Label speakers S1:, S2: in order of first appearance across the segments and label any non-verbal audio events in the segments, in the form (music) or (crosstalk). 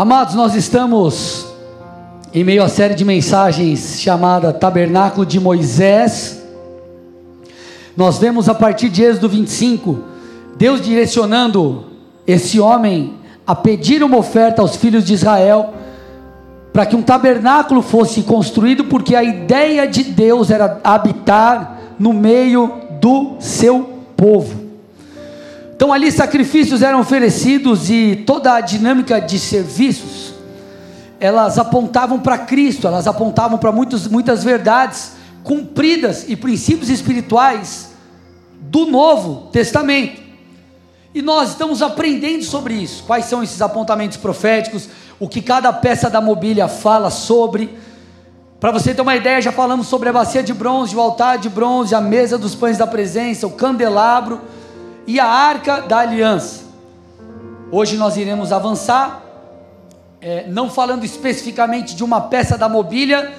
S1: Amados, nós estamos em meio à série de mensagens chamada Tabernáculo de Moisés. Nós vemos a partir de Êxodo 25, Deus direcionando esse homem a pedir uma oferta aos filhos de Israel para que um tabernáculo fosse construído, porque a ideia de Deus era habitar no meio do seu povo. Então ali sacrifícios eram oferecidos e toda a dinâmica de serviços, elas apontavam para Cristo, elas apontavam para muitas verdades cumpridas e princípios espirituais do Novo Testamento. E nós estamos aprendendo sobre isso. Quais são esses apontamentos proféticos? O que cada peça da mobília fala sobre. Para você ter uma ideia, já falamos sobre a bacia de bronze, o altar de bronze, a mesa dos pães da presença, o candelabro e a arca da aliança. Hoje nós iremos avançar, é, não falando especificamente de uma peça da mobília,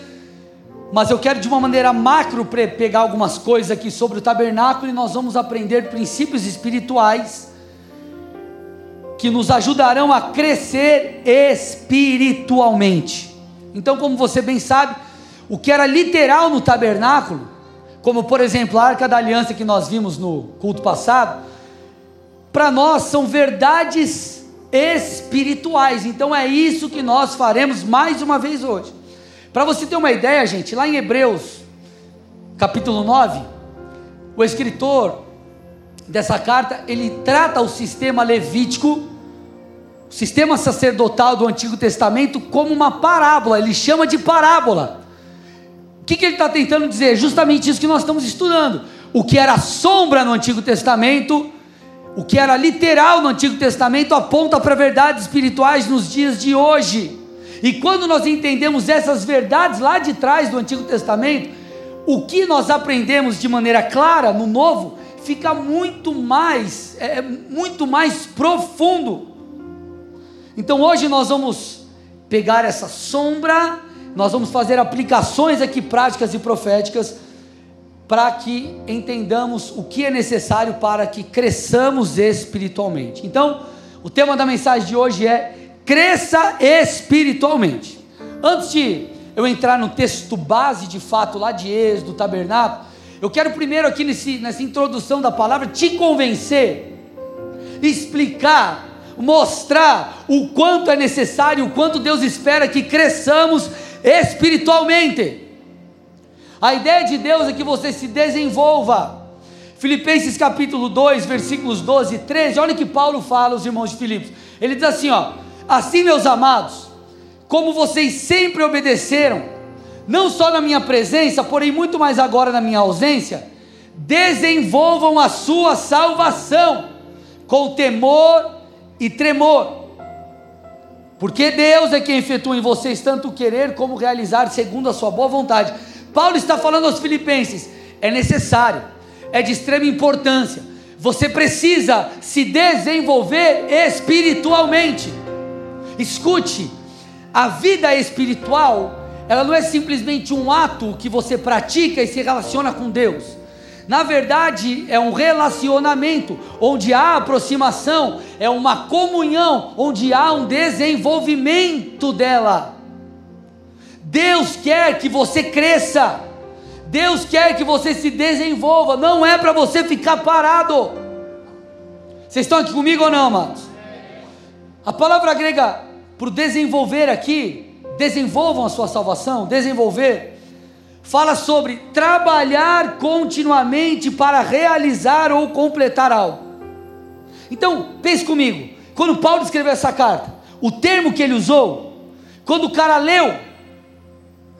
S1: mas eu quero de uma maneira macro pegar algumas coisas aqui sobre o tabernáculo e nós vamos aprender princípios espirituais que nos ajudarão a crescer espiritualmente. Então, como você bem sabe, o que era literal no tabernáculo, como por exemplo a arca da aliança que nós vimos no culto passado, para nós são verdades espirituais. Então é isso que nós faremos mais uma vez hoje. Para você ter uma ideia, gente, lá em Hebreus, capítulo 9, o escritor dessa carta, ele trata o sistema levítico, o sistema sacerdotal do Antigo Testamento, como uma parábola, ele chama de parábola. O que, que ele está tentando dizer? Justamente isso que nós estamos estudando. O que era sombra no Antigo Testamento, o que era literal no Antigo Testamento aponta para verdades espirituais nos dias de hoje. E quando nós entendemos essas verdades lá de trás do Antigo Testamento, o que nós aprendemos de maneira clara no Novo fica muito mais, é, é muito mais profundo. Então hoje nós vamos pegar essa sombra, nós vamos fazer aplicações aqui práticas e proféticas para que entendamos o que é necessário para que cresçamos espiritualmente. Então, o tema da mensagem de hoje é cresça espiritualmente. Antes de eu entrar no texto base de fato lá de Êxodo, do tabernáculo, eu quero primeiro aqui nesse, nessa introdução da palavra te convencer, explicar, mostrar o quanto é necessário, o quanto Deus espera que cresçamos espiritualmente. A ideia de Deus é que você se desenvolva. Filipenses capítulo 2, versículos 12 e 13, olha o que Paulo fala aos irmãos de Filipos. Ele diz assim, ó: "Assim, meus amados, como vocês sempre obedeceram, não só na minha presença, porém muito mais agora na minha ausência, desenvolvam a sua salvação com temor e tremor. Porque Deus é quem efetua em vocês tanto o querer como realizar segundo a sua boa vontade. Paulo está falando aos Filipenses: é necessário, é de extrema importância. Você precisa se desenvolver espiritualmente. Escute, a vida espiritual, ela não é simplesmente um ato que você pratica e se relaciona com Deus. Na verdade, é um relacionamento onde há aproximação, é uma comunhão onde há um desenvolvimento dela. Deus quer que você cresça. Deus quer que você se desenvolva. Não é para você ficar parado. Vocês estão aqui comigo ou não, amados? A palavra grega para desenvolver aqui, desenvolvam a sua salvação, desenvolver, fala sobre trabalhar continuamente para realizar ou completar algo. Então, pense comigo, quando Paulo escreveu essa carta, o termo que ele usou, quando o cara leu,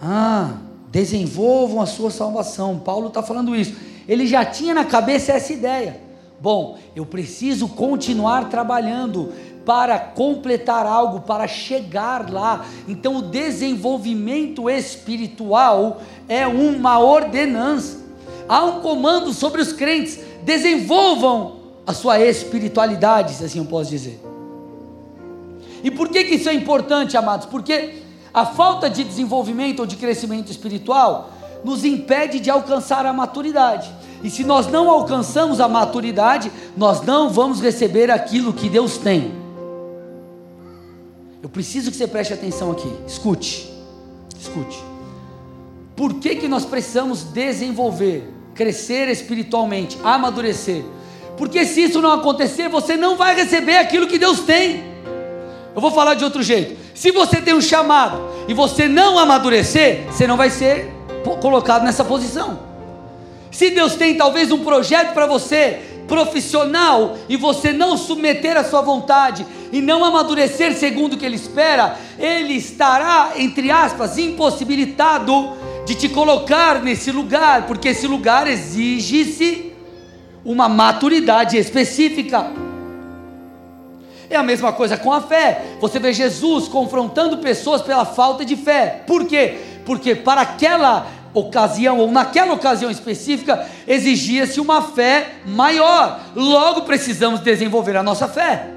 S1: ah, desenvolvam a sua salvação. Paulo está falando isso. Ele já tinha na cabeça essa ideia. Bom, eu preciso continuar trabalhando para completar algo, para chegar lá. Então, o desenvolvimento espiritual é uma ordenança. Há um comando sobre os crentes: desenvolvam a sua espiritualidade, se assim eu posso dizer. E por que, que isso é importante, amados? Porque a falta de desenvolvimento ou de crescimento espiritual nos impede de alcançar a maturidade. E se nós não alcançamos a maturidade, nós não vamos receber aquilo que Deus tem. Eu preciso que você preste atenção aqui. Escute. Escute. Por que, que nós precisamos desenvolver, crescer espiritualmente, amadurecer? Porque se isso não acontecer, você não vai receber aquilo que Deus tem. Eu vou falar de outro jeito. Se você tem um chamado e você não amadurecer, você não vai ser colocado nessa posição. Se Deus tem talvez um projeto para você profissional e você não submeter a sua vontade e não amadurecer segundo o que ele espera, ele estará, entre aspas, impossibilitado de te colocar nesse lugar, porque esse lugar exige-se uma maturidade específica. É a mesma coisa com a fé. Você vê Jesus confrontando pessoas pela falta de fé. Por quê? Porque para aquela ocasião, ou naquela ocasião específica, exigia-se uma fé maior. Logo precisamos desenvolver a nossa fé.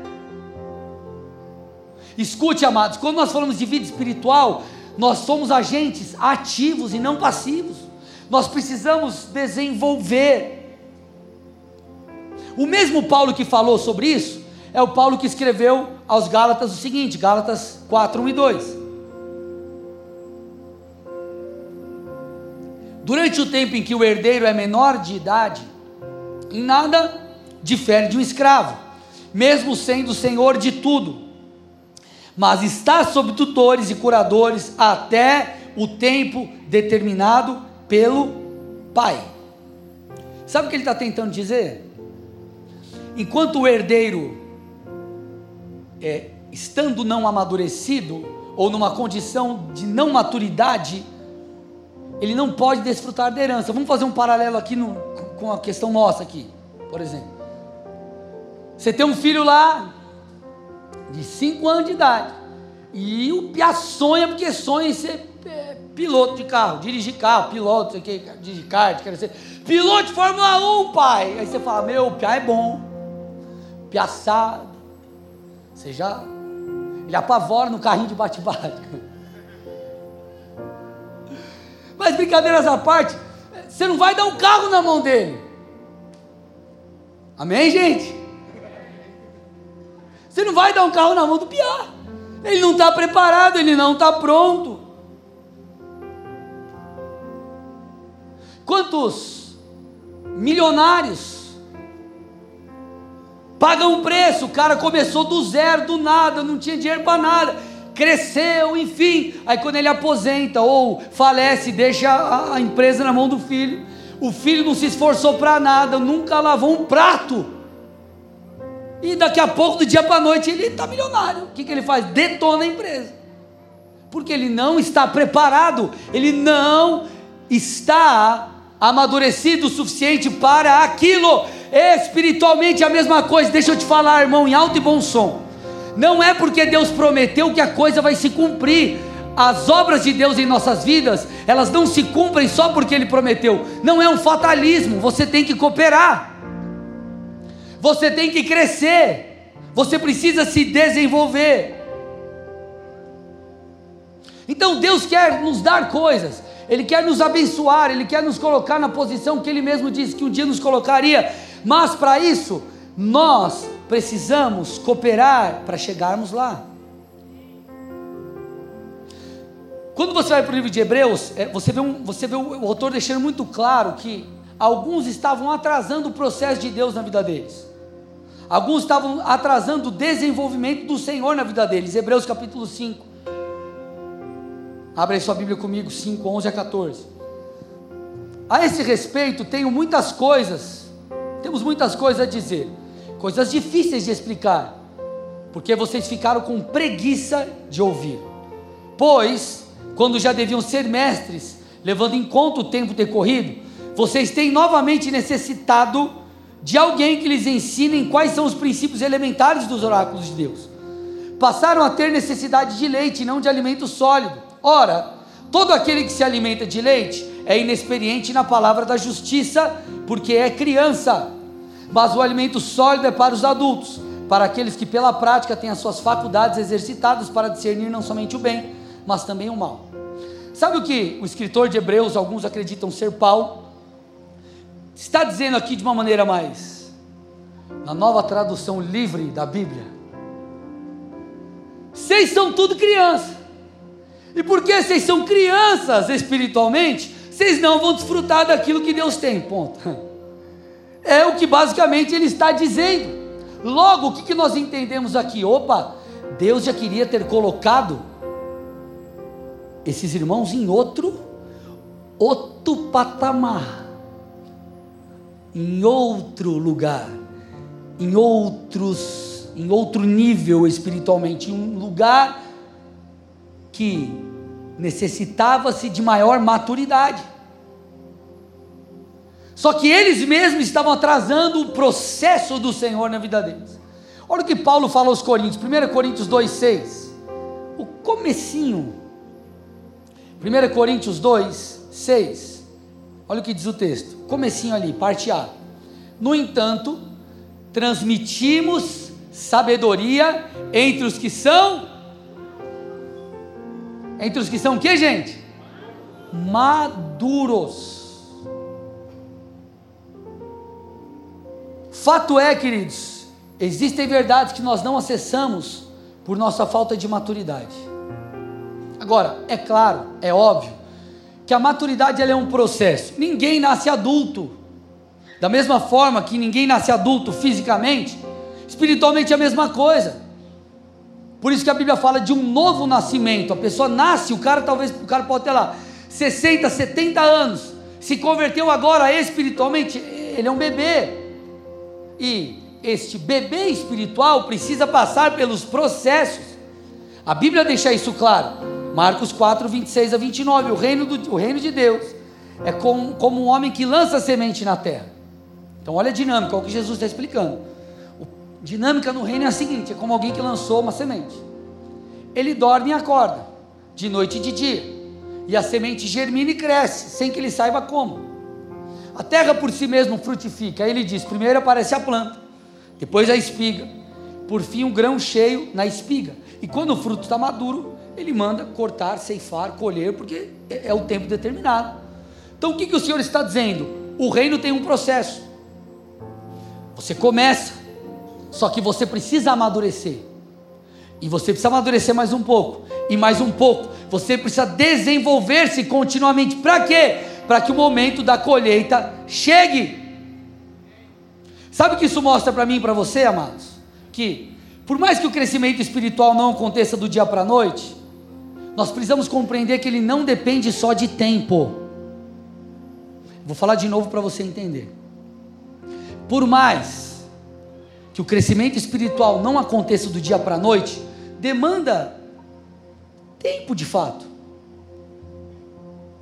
S1: Escute, amados, quando nós falamos de vida espiritual, nós somos agentes ativos e não passivos. Nós precisamos desenvolver. O mesmo Paulo que falou sobre isso é o Paulo que escreveu aos Gálatas o seguinte: Gálatas 4, 1 e 2. Durante o tempo em que o herdeiro é menor de idade, em nada difere de um escravo, mesmo sendo senhor de tudo, mas está sob tutores e curadores até o tempo determinado pelo pai. Sabe o que ele está tentando dizer? Enquanto o herdeiro, é, estando não amadurecido, ou numa condição de não maturidade, ele não pode desfrutar da herança. Vamos fazer um paralelo aqui no, com a questão nossa aqui, por exemplo. Você tem um filho lá de 5 anos de idade e o Pia sonha porque sonha em ser é, piloto de carro, dirigir carro, piloto, sei que, dirigir kart, quer ser piloto de Fórmula 1, pai. Aí você fala, meu, o Pia é bom, Pia sabe. Você já, ele apavora no carrinho de bate-bate. Mas brincadeiras à parte, você não vai dar um carro na mão dele. Amém, gente? Você não vai dar um carro na mão do pior. Ele não está preparado, ele não está pronto. Quantos milionários pagam um preço? O cara começou do zero, do nada, não tinha dinheiro para nada cresceu, enfim. Aí quando ele aposenta ou falece, deixa a, a empresa na mão do filho. O filho não se esforçou para nada, nunca lavou um prato. E daqui a pouco, do dia para a noite, ele está milionário. O que, que ele faz? Detona a empresa. Porque ele não está preparado, ele não está amadurecido o suficiente para aquilo. Espiritualmente a mesma coisa. Deixa eu te falar, irmão, em alto e bom som. Não é porque Deus prometeu que a coisa vai se cumprir. As obras de Deus em nossas vidas, elas não se cumprem só porque Ele prometeu. Não é um fatalismo. Você tem que cooperar. Você tem que crescer. Você precisa se desenvolver. Então Deus quer nos dar coisas. Ele quer nos abençoar, Ele quer nos colocar na posição que Ele mesmo disse que um dia nos colocaria, mas para isso, nós precisamos cooperar para chegarmos lá. Quando você vai para o livro de Hebreus, é, você vê, um, você vê o autor deixando muito claro que alguns estavam atrasando o processo de Deus na vida deles. Alguns estavam atrasando o desenvolvimento do Senhor na vida deles. Hebreus capítulo 5. Abre aí sua Bíblia comigo, 5, 11 a 14. A esse respeito, tenho muitas coisas, temos muitas coisas a dizer coisas difíceis de explicar, porque vocês ficaram com preguiça de ouvir. Pois, quando já deviam ser mestres, levando em conta o tempo decorrido, vocês têm novamente necessitado de alguém que lhes ensine quais são os princípios elementares dos oráculos de Deus. Passaram a ter necessidade de leite e não de alimento sólido. Ora, todo aquele que se alimenta de leite é inexperiente na palavra da justiça, porque é criança mas o alimento sólido é para os adultos, para aqueles que pela prática têm as suas faculdades exercitadas para discernir não somente o bem, mas também o mal. Sabe o que o escritor de Hebreus, alguns acreditam ser Paulo, está dizendo aqui de uma maneira mais, na nova tradução livre da Bíblia, Vocês são tudo criança. E porque vocês são crianças espiritualmente, vocês não vão desfrutar daquilo que Deus tem. Ponto. (laughs) É o que basicamente ele está dizendo. Logo, o que, que nós entendemos aqui? Opa, Deus já queria ter colocado esses irmãos em outro, outro patamar, em outro lugar, em outros, em outro nível espiritualmente, em um lugar que necessitava-se de maior maturidade. Só que eles mesmos estavam atrasando o processo do Senhor na vida deles. Olha o que Paulo fala aos Coríntios, 1 Coríntios 2,6. O comecinho. 1 Coríntios 2, 6. Olha o que diz o texto. Comecinho ali, parte A. No entanto, transmitimos sabedoria entre os que são. Entre os que são o que, gente? Maduros. Fato é, queridos, existem verdades que nós não acessamos por nossa falta de maturidade. Agora, é claro, é óbvio, que a maturidade é um processo. Ninguém nasce adulto. Da mesma forma que ninguém nasce adulto fisicamente, espiritualmente é a mesma coisa. Por isso que a Bíblia fala de um novo nascimento. A pessoa nasce, o cara talvez, o cara pode ter lá 60, 70 anos, se converteu agora espiritualmente, ele é um bebê. E este bebê espiritual precisa passar pelos processos. A Bíblia deixa isso claro. Marcos 4, 26 a 29. O reino, do, o reino de Deus é como, como um homem que lança semente na terra. Então, olha a dinâmica, é o que Jesus está explicando. O, dinâmica no reino é a seguinte: é como alguém que lançou uma semente. Ele dorme e acorda, de noite e de dia. E a semente germina e cresce, sem que ele saiba como. A terra por si mesma frutifica. Aí ele diz: primeiro aparece a planta, depois a espiga, por fim o um grão cheio na espiga. E quando o fruto está maduro, ele manda cortar, ceifar, colher, porque é, é o tempo determinado. Então o que, que o Senhor está dizendo? O reino tem um processo. Você começa, só que você precisa amadurecer. E você precisa amadurecer mais um pouco, e mais um pouco. Você precisa desenvolver-se continuamente. Para quê? Para que o momento da colheita chegue. Sabe o que isso mostra para mim e para você, amados? Que, por mais que o crescimento espiritual não aconteça do dia para a noite, nós precisamos compreender que ele não depende só de tempo. Vou falar de novo para você entender. Por mais que o crescimento espiritual não aconteça do dia para a noite, demanda tempo de fato.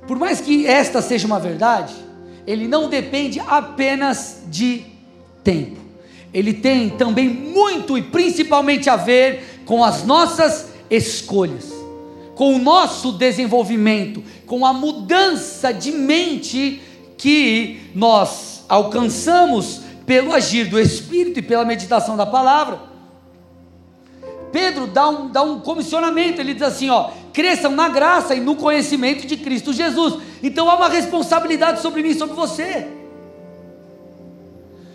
S1: Por mais que esta seja uma verdade, ele não depende apenas de tempo. Ele tem também muito e principalmente a ver com as nossas escolhas, com o nosso desenvolvimento, com a mudança de mente que nós alcançamos pelo agir do Espírito e pela meditação da palavra. Pedro dá um, dá um comissionamento, ele diz assim: ó, cresçam na graça e no conhecimento de Cristo Jesus. Então há uma responsabilidade sobre mim sobre você.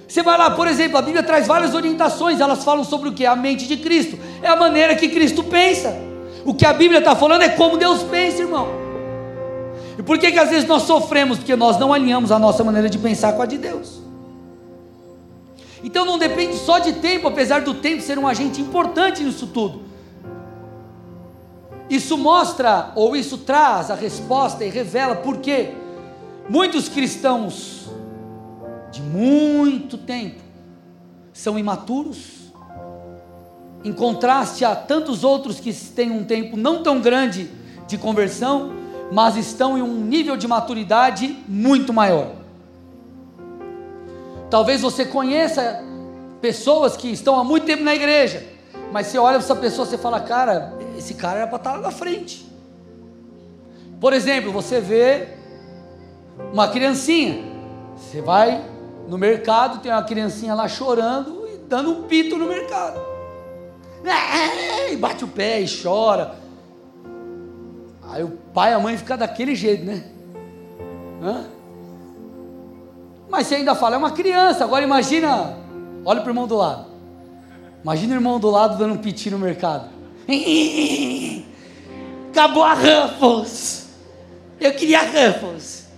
S1: Você vai lá, por exemplo, a Bíblia traz várias orientações, elas falam sobre o que? A mente de Cristo, é a maneira que Cristo pensa. O que a Bíblia está falando é como Deus pensa, irmão. E por que, que às vezes nós sofremos? Porque nós não alinhamos a nossa maneira de pensar com a de Deus. Então não depende só de tempo, apesar do tempo ser um agente importante nisso tudo. Isso mostra, ou isso traz a resposta e revela porque muitos cristãos de muito tempo são imaturos, em contraste a tantos outros que têm um tempo não tão grande de conversão, mas estão em um nível de maturidade muito maior. Talvez você conheça pessoas que estão há muito tempo na igreja, mas você olha para essa pessoa e fala, cara, esse cara era para estar lá na frente. Por exemplo, você vê uma criancinha, você vai no mercado, tem uma criancinha lá chorando e dando um pito no mercado. E bate o pé e chora. Aí o pai e a mãe ficam daquele jeito, né? Hã? Mas você ainda fala, é uma criança. Agora imagina, olha para o irmão do lado. Imagina o irmão do lado dando um piti no mercado. (laughs) Acabou a Ruffles. Eu queria Ruffles.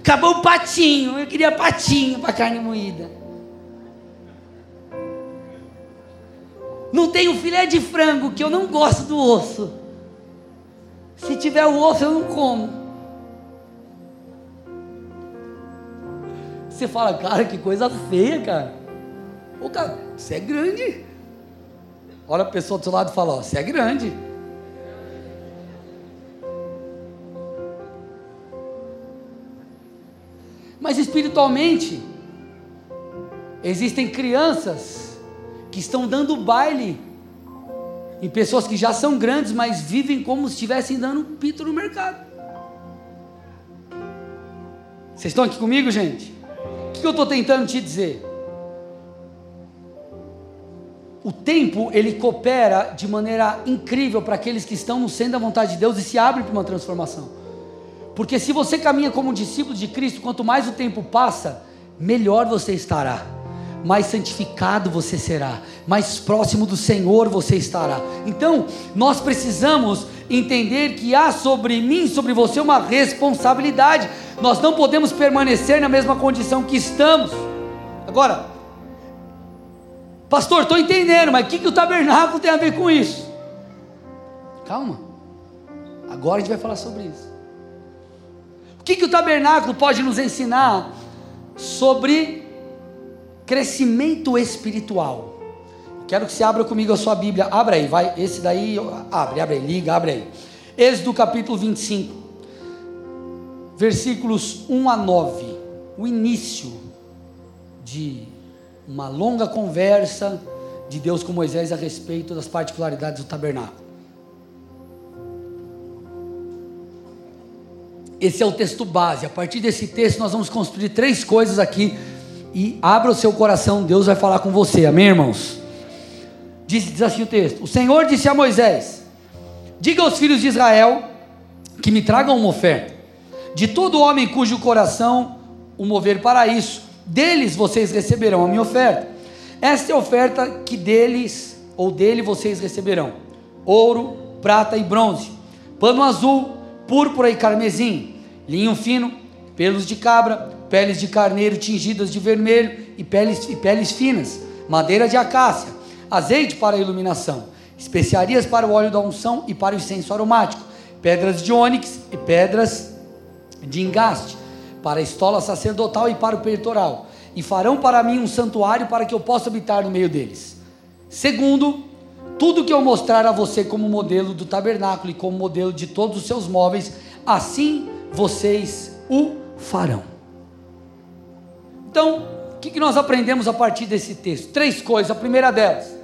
S1: Acabou o patinho. Eu queria patinho para carne moída. Não tem o filé de frango que eu não gosto do osso. Se tiver o osso, eu não como. Você fala, cara, que coisa feia, cara. Ô, cara, você é grande. Olha a pessoa do seu lado e fala, ó, você é grande. Mas espiritualmente, existem crianças que estão dando baile em pessoas que já são grandes, mas vivem como se estivessem dando pito no mercado. Vocês estão aqui comigo, gente? Que eu estou tentando te dizer? O tempo ele coopera de maneira incrível para aqueles que estão no centro da vontade de Deus e se abrem para uma transformação. Porque se você caminha como discípulo de Cristo, quanto mais o tempo passa, melhor você estará, mais santificado você será, mais próximo do Senhor você estará. Então, nós precisamos entender que há sobre mim, sobre você, uma responsabilidade. Nós não podemos permanecer na mesma condição que estamos. Agora, pastor, estou entendendo, mas o que, que o tabernáculo tem a ver com isso? Calma, agora a gente vai falar sobre isso. O que, que o tabernáculo pode nos ensinar sobre crescimento espiritual? Quero que você abra comigo a sua Bíblia. Abra aí, vai. Esse daí, abre, abre aí, liga, abre aí. Êxodo capítulo 25, versículos 1 a 9. O início de uma longa conversa de Deus com Moisés a respeito das particularidades do tabernáculo. Esse é o texto base. A partir desse texto, nós vamos construir três coisas aqui. E abra o seu coração, Deus vai falar com você. Amém, irmãos? Diz, diz assim o texto: O Senhor disse a Moisés: Diga aos filhos de Israel que me tragam uma oferta. De todo homem cujo coração o mover para isso, deles vocês receberão a minha oferta. Esta é a oferta que deles ou dele vocês receberão: ouro, prata e bronze, pano azul, púrpura e carmesim, linho fino, pelos de cabra, peles de carneiro tingidas de vermelho e peles, e peles finas, madeira de acácia, azeite para a iluminação, especiarias para o óleo da unção e para o incenso aromático, pedras de ônix e pedras de engaste, para a estola sacerdotal e para o peitoral, e farão para mim um santuário para que eu possa habitar no meio deles. Segundo, tudo que eu mostrar a você como modelo do tabernáculo e como modelo de todos os seus móveis, assim vocês o farão. Então, o que nós aprendemos a partir desse texto? Três coisas. A primeira delas: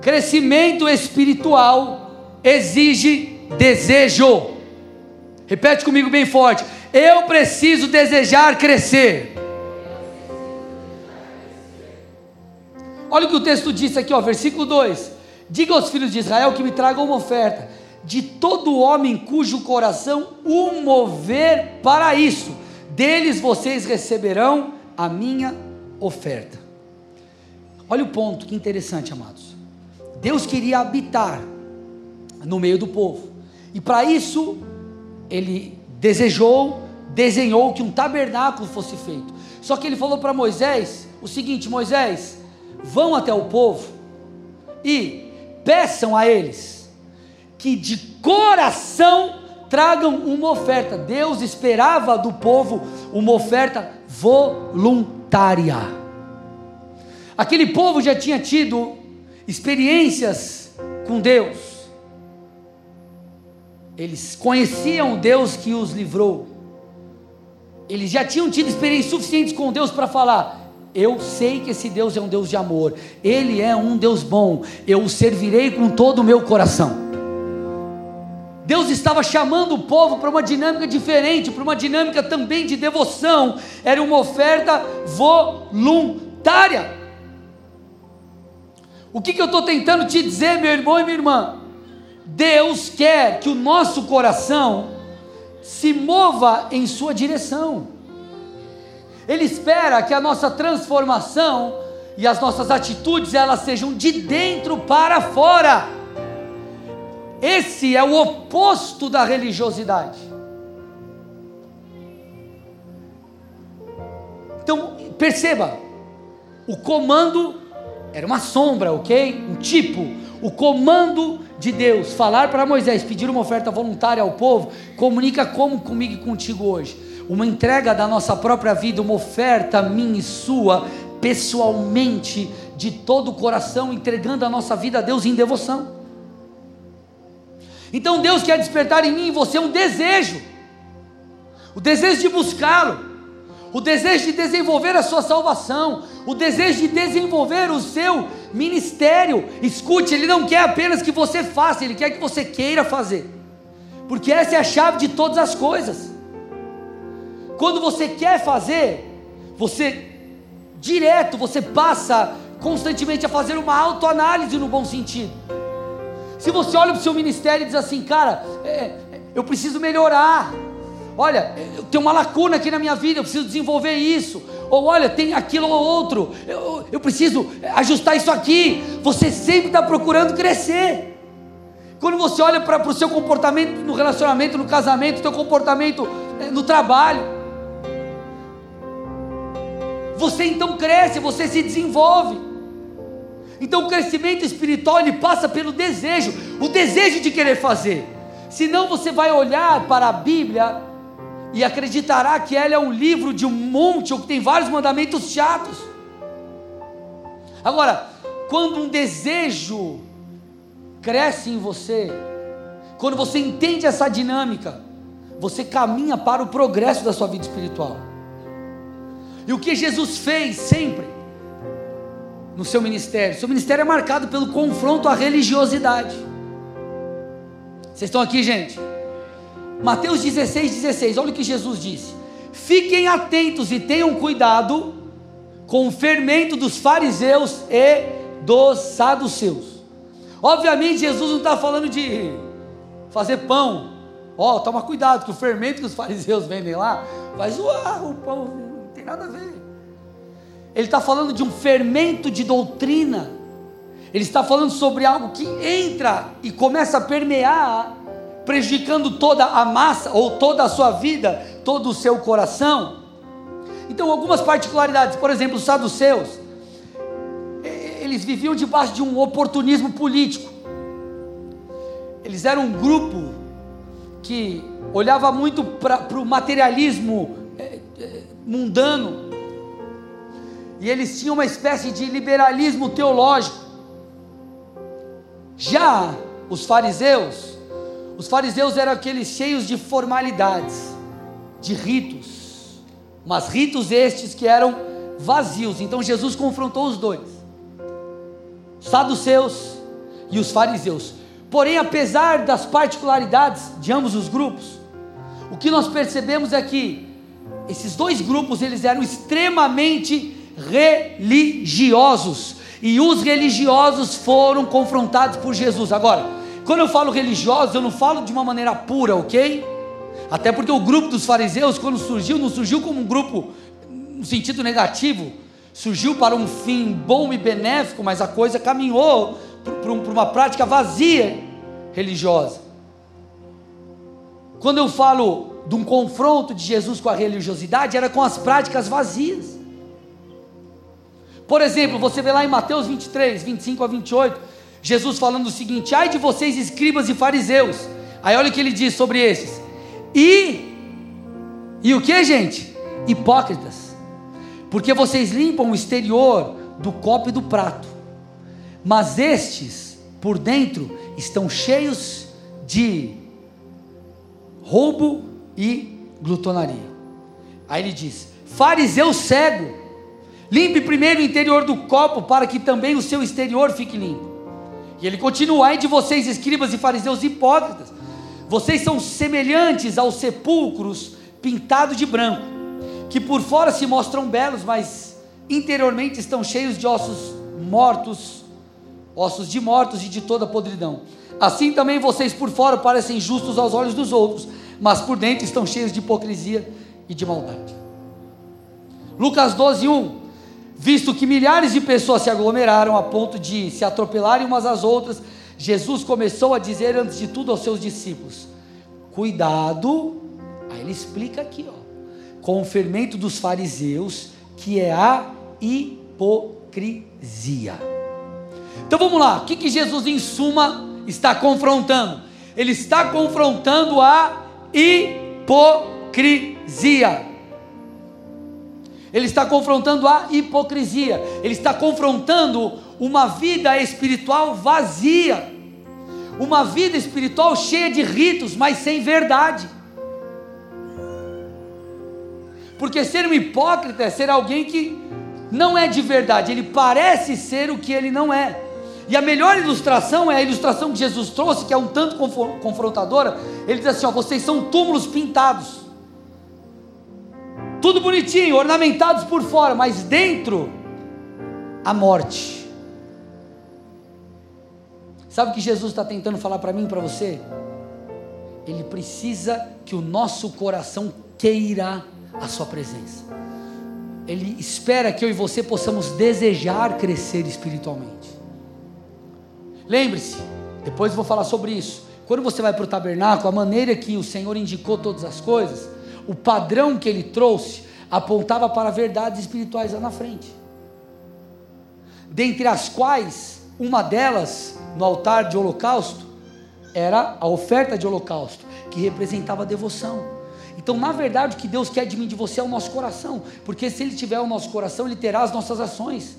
S1: crescimento espiritual exige desejo. Repete comigo bem forte. Eu preciso desejar crescer. Olha o que o texto disse aqui, ó, versículo 2: Diga aos filhos de Israel que me tragam uma oferta de todo homem cujo coração o mover para isso, deles vocês receberão a minha oferta. Olha o ponto, que interessante, amados. Deus queria habitar no meio do povo, e para isso, ele desejou, desenhou que um tabernáculo fosse feito. Só que ele falou para Moisés o seguinte: Moisés, vão até o povo e peçam a eles que de coração tragam uma oferta. Deus esperava do povo uma oferta voluntária. Aquele povo já tinha tido experiências com Deus. Eles conheciam o Deus que os livrou. Eles já tinham tido experiências suficientes com Deus para falar: eu sei que esse Deus é um Deus de amor, Ele é um Deus bom, eu o servirei com todo o meu coração. Deus estava chamando o povo para uma dinâmica diferente, para uma dinâmica também de devoção. Era uma oferta voluntária. O que, que eu estou tentando te dizer, meu irmão e minha irmã? Deus quer que o nosso coração se mova em Sua direção. Ele espera que a nossa transformação e as nossas atitudes elas sejam de dentro para fora. Esse é o oposto da religiosidade. Então, perceba, o comando era uma sombra, ok? Um tipo. O comando de Deus, falar para Moisés, pedir uma oferta voluntária ao povo, comunica como comigo e contigo hoje. Uma entrega da nossa própria vida, uma oferta minha e sua, pessoalmente, de todo o coração, entregando a nossa vida a Deus em devoção. Então Deus quer despertar em mim e você um desejo, o desejo de buscá-lo, o desejo de desenvolver a sua salvação, o desejo de desenvolver o seu ministério. Escute, Ele não quer apenas que você faça, Ele quer que você queira fazer, porque essa é a chave de todas as coisas. Quando você quer fazer, você direto, você passa constantemente a fazer uma autoanálise no bom sentido. Se você olha para o seu ministério e diz assim, cara, é, eu preciso melhorar. Olha, eu tenho uma lacuna aqui na minha vida, eu preciso desenvolver isso. Ou olha, tem aquilo ou outro, eu, eu preciso ajustar isso aqui. Você sempre está procurando crescer. Quando você olha para o seu comportamento no relacionamento, no casamento, seu comportamento é, no trabalho, você então cresce, você se desenvolve. Então o crescimento espiritual ele passa pelo desejo, o desejo de querer fazer. Senão você vai olhar para a Bíblia e acreditará que ela é um livro de um monte ou que tem vários mandamentos chatos. Agora, quando um desejo cresce em você, quando você entende essa dinâmica, você caminha para o progresso da sua vida espiritual. E o que Jesus fez sempre no seu ministério. Seu ministério é marcado pelo confronto à religiosidade. Vocês estão aqui, gente? Mateus 16, 16, olha o que Jesus disse: Fiquem atentos e tenham cuidado com o fermento dos fariseus e dos saduceus. Obviamente, Jesus não está falando de fazer pão. Ó, oh, toma cuidado, que o fermento que os fariseus vendem lá vai zoar o pão, não tem nada a ver. Ele está falando de um fermento de doutrina. Ele está falando sobre algo que entra e começa a permear, prejudicando toda a massa ou toda a sua vida, todo o seu coração. Então, algumas particularidades, por exemplo, os saduceus, eles viviam debaixo de um oportunismo político. Eles eram um grupo que olhava muito para o materialismo é, é, mundano e eles tinham uma espécie de liberalismo teológico. Já os fariseus, os fariseus eram aqueles cheios de formalidades, de ritos, mas ritos estes que eram vazios. Então Jesus confrontou os dois, os saduceus e os fariseus. Porém, apesar das particularidades de ambos os grupos, o que nós percebemos é que esses dois grupos eles eram extremamente religiosos. E os religiosos foram confrontados por Jesus. Agora, quando eu falo religiosos, eu não falo de uma maneira pura, ok? Até porque o grupo dos fariseus, quando surgiu, não surgiu como um grupo no sentido negativo, surgiu para um fim bom e benéfico, mas a coisa caminhou para uma prática vazia religiosa. Quando eu falo de um confronto de Jesus com a religiosidade, era com as práticas vazias. Por exemplo, você vê lá em Mateus 23, 25 a 28, Jesus falando o seguinte: ai de vocês, escribas e fariseus. Aí olha o que ele diz sobre esses. E, e o que, gente? Hipócritas. Porque vocês limpam o exterior do copo e do prato, mas estes, por dentro, estão cheios de roubo e glutonaria. Aí ele diz: fariseu cego Limpe primeiro o interior do copo, para que também o seu exterior fique limpo. E ele continua: ai de vocês, escribas e fariseus hipócritas, vocês são semelhantes aos sepulcros pintados de branco, que por fora se mostram belos, mas interiormente estão cheios de ossos mortos, ossos de mortos e de toda podridão. Assim também vocês por fora parecem justos aos olhos dos outros, mas por dentro estão cheios de hipocrisia e de maldade. Lucas 12, 1. Visto que milhares de pessoas se aglomeraram a ponto de se atropelarem umas às outras, Jesus começou a dizer antes de tudo aos seus discípulos: Cuidado, aí ele explica aqui, ó, com o fermento dos fariseus, que é a hipocrisia. Então vamos lá, o que, que Jesus em suma está confrontando? Ele está confrontando a hipocrisia. Ele está confrontando a hipocrisia. Ele está confrontando uma vida espiritual vazia. Uma vida espiritual cheia de ritos, mas sem verdade. Porque ser um hipócrita é ser alguém que não é de verdade, ele parece ser o que ele não é. E a melhor ilustração é a ilustração que Jesus trouxe, que é um tanto confrontadora. Ele diz assim: ó, vocês são túmulos pintados tudo bonitinho, ornamentados por fora, mas dentro a morte. Sabe o que Jesus está tentando falar para mim e para você? Ele precisa que o nosso coração queira a Sua presença. Ele espera que eu e você possamos desejar crescer espiritualmente. Lembre-se, depois vou falar sobre isso. Quando você vai para o tabernáculo, a maneira que o Senhor indicou todas as coisas, o padrão que ele trouxe apontava para verdades espirituais lá na frente. Dentre as quais, uma delas, no altar de holocausto, era a oferta de holocausto, que representava devoção. Então, na verdade, o que Deus quer de mim de você é o nosso coração, porque se Ele tiver o nosso coração, Ele terá as nossas ações,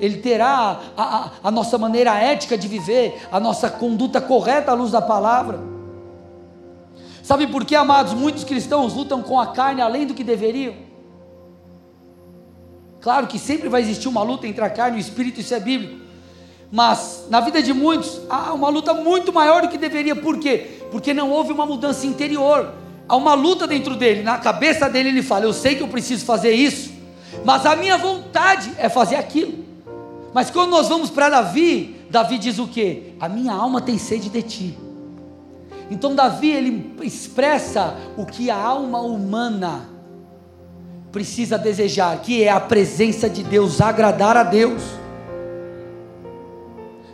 S1: Ele terá a, a, a nossa maneira ética de viver, a nossa conduta correta à luz da palavra. Sabe por que, amados, muitos cristãos lutam com a carne além do que deveriam? Claro que sempre vai existir uma luta entre a carne e o espírito, isso é bíblico. Mas na vida de muitos há uma luta muito maior do que deveria. Por quê? Porque não houve uma mudança interior. Há uma luta dentro dele. Na cabeça dele ele fala: Eu sei que eu preciso fazer isso, mas a minha vontade é fazer aquilo. Mas quando nós vamos para Davi, Davi diz o quê? A minha alma tem sede de ti. Então Davi ele expressa o que a alma humana precisa desejar, que é a presença de Deus, agradar a Deus.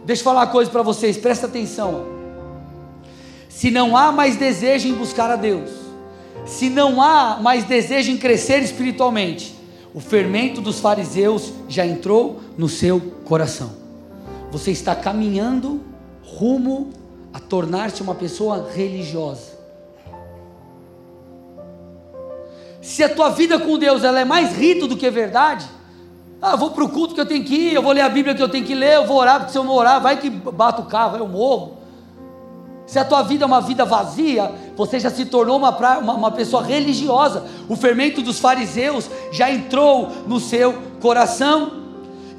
S1: Deixa eu falar uma coisa para vocês, presta atenção. Se não há mais desejo em buscar a Deus, se não há mais desejo em crescer espiritualmente, o fermento dos fariseus já entrou no seu coração. Você está caminhando rumo a tornar-se uma pessoa religiosa. Se a tua vida com Deus ela é mais rito do que verdade, ah, eu vou para o culto que eu tenho que ir, eu vou ler a Bíblia que eu tenho que ler, eu vou orar, porque se eu não orar, vai que bata o carro, eu morro. Se a tua vida é uma vida vazia, você já se tornou uma, uma, uma pessoa religiosa. O fermento dos fariseus já entrou no seu coração.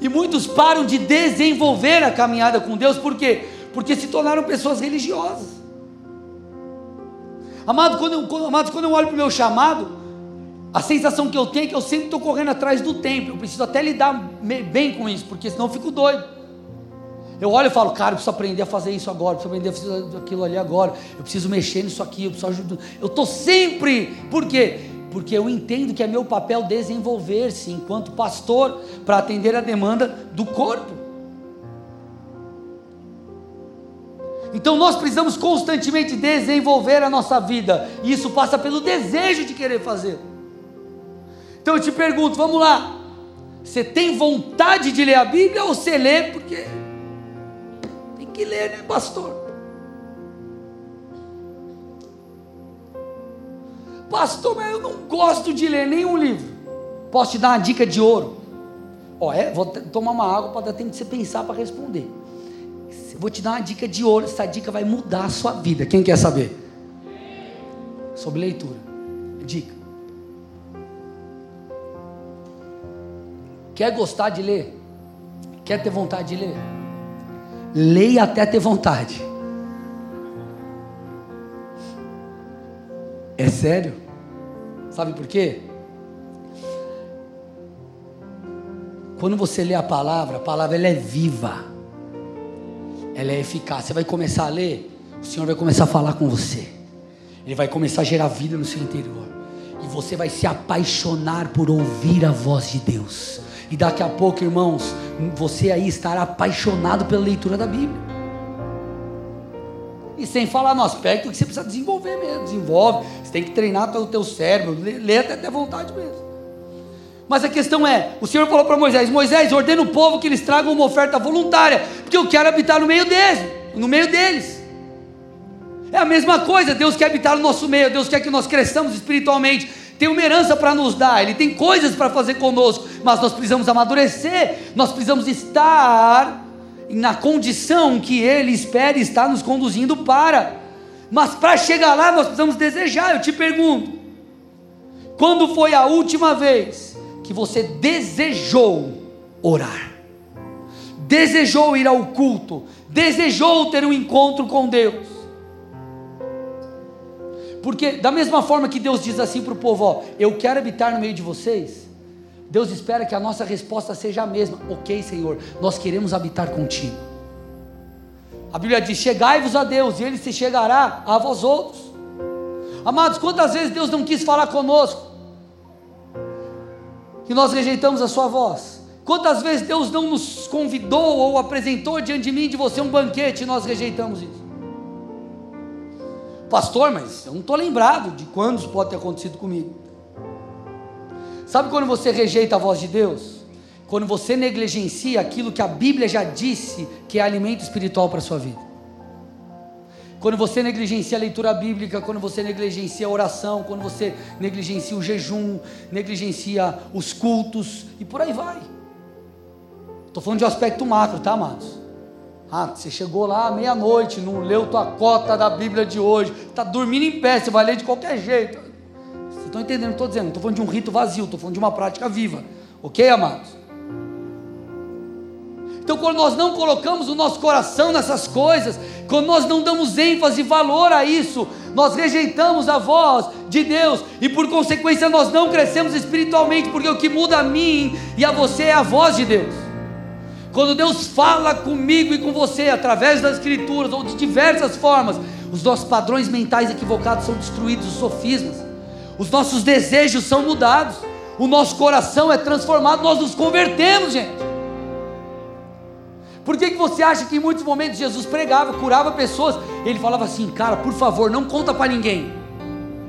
S1: E muitos param de desenvolver a caminhada com Deus, por quê? Porque se tornaram pessoas religiosas. Amado, quando eu, quando, amados, quando eu olho para o meu chamado, a sensação que eu tenho é que eu sempre estou correndo atrás do tempo. Eu preciso até lidar bem com isso, porque senão eu fico doido. Eu olho e falo, cara, eu preciso aprender a fazer isso agora, eu preciso aprender a fazer aquilo ali agora, eu preciso mexer nisso aqui, eu preciso ajudar. Eu estou sempre, por quê? Porque eu entendo que é meu papel desenvolver-se enquanto pastor para atender a demanda do corpo. Então nós precisamos constantemente desenvolver a nossa vida, e isso passa pelo desejo de querer fazer. Então eu te pergunto, vamos lá. Você tem vontade de ler a Bíblia ou você lê porque tem que ler, né, pastor? Pastor, mas eu não gosto de ler nenhum livro. Posso te dar uma dica de ouro? Ó, é, vou tomar uma água para dar tempo de você pensar para responder. Vou te dar uma dica de ouro, essa dica vai mudar a sua vida. Quem quer saber? Sobre leitura. Dica. Quer gostar de ler? Quer ter vontade de ler? Leia até ter vontade. É sério? Sabe por quê? Quando você lê a palavra, a palavra ela é viva ela é eficaz. Você vai começar a ler, o Senhor vai começar a falar com você. Ele vai começar a gerar vida no seu interior. E você vai se apaixonar por ouvir a voz de Deus. E daqui a pouco, irmãos, você aí estará apaixonado pela leitura da Bíblia. E sem falar no aspecto que você precisa desenvolver mesmo. Desenvolve, você tem que treinar o teu cérebro, lê até vontade mesmo. Mas a questão é: o Senhor falou para Moisés: Moisés, ordena o povo que eles tragam uma oferta voluntária, porque eu quero habitar no meio deles, no meio deles. É a mesma coisa, Deus quer habitar no nosso meio, Deus quer que nós cresçamos espiritualmente, tem uma herança para nos dar, Ele tem coisas para fazer conosco, mas nós precisamos amadurecer, nós precisamos estar na condição que Ele espera estar nos conduzindo para. Mas para chegar lá nós precisamos desejar. Eu te pergunto, quando foi a última vez que você desejou orar, desejou ir ao culto, desejou ter um encontro com Deus. Porque, da mesma forma que Deus diz assim para o povo: ó, Eu quero habitar no meio de vocês, Deus espera que a nossa resposta seja a mesma: Ok, Senhor, nós queremos habitar contigo. A Bíblia diz: Chegai-vos a Deus, e Ele se chegará a vós outros. Amados, quantas vezes Deus não quis falar conosco? Que nós rejeitamos a sua voz. Quantas vezes Deus não nos convidou ou apresentou diante de mim de você um banquete e nós rejeitamos isso? Pastor, mas eu não estou lembrado de quando isso pode ter acontecido comigo. Sabe quando você rejeita a voz de Deus? Quando você negligencia aquilo que a Bíblia já disse que é alimento espiritual para a sua vida quando você negligencia a leitura bíblica, quando você negligencia a oração, quando você negligencia o jejum, negligencia os cultos e por aí vai. Estou falando de um aspecto macro, tá, amados? Ah, você chegou lá meia-noite, não leu tua cota da Bíblia de hoje, está dormindo em pé, você vai ler de qualquer jeito. Vocês estão entendendo o que estou dizendo? Estou falando de um rito vazio, estou falando de uma prática viva. Ok, amados? Então, quando nós não colocamos o nosso coração nessas coisas, quando nós não damos ênfase e valor a isso, nós rejeitamos a voz de Deus e, por consequência, nós não crescemos espiritualmente, porque o que muda a mim e a você é a voz de Deus. Quando Deus fala comigo e com você através das Escrituras ou de diversas formas, os nossos padrões mentais equivocados são destruídos, os sofismas, os nossos desejos são mudados, o nosso coração é transformado, nós nos convertemos, gente. Por que, que você acha que em muitos momentos Jesus pregava, curava pessoas? Ele falava assim, cara, por favor, não conta para ninguém.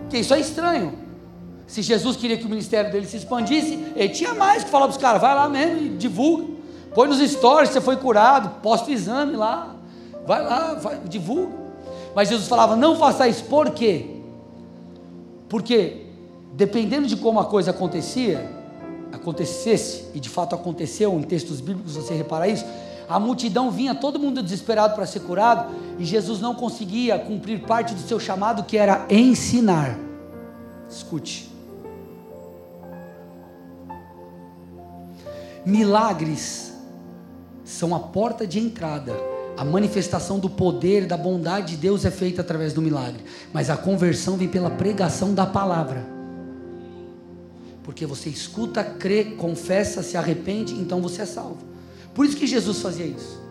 S1: Porque isso é estranho. Se Jesus queria que o ministério dele se expandisse, ele tinha mais que falar para os caras, vai lá mesmo e divulga. Põe nos stories, você foi curado, posta o exame lá. Vai lá, vai, divulga. Mas Jesus falava, não faça isso, por quê? Porque, dependendo de como a coisa acontecia, acontecesse, e de fato aconteceu em textos bíblicos, você repara isso, a multidão vinha, todo mundo desesperado para ser curado, e Jesus não conseguia cumprir parte do seu chamado, que era ensinar. Escute. Milagres são a porta de entrada. A manifestação do poder, da bondade de Deus é feita através do milagre, mas a conversão vem pela pregação da palavra. Porque você escuta, crê, confessa, se arrepende, então você é salvo. Por isso que Jesus fazia isso.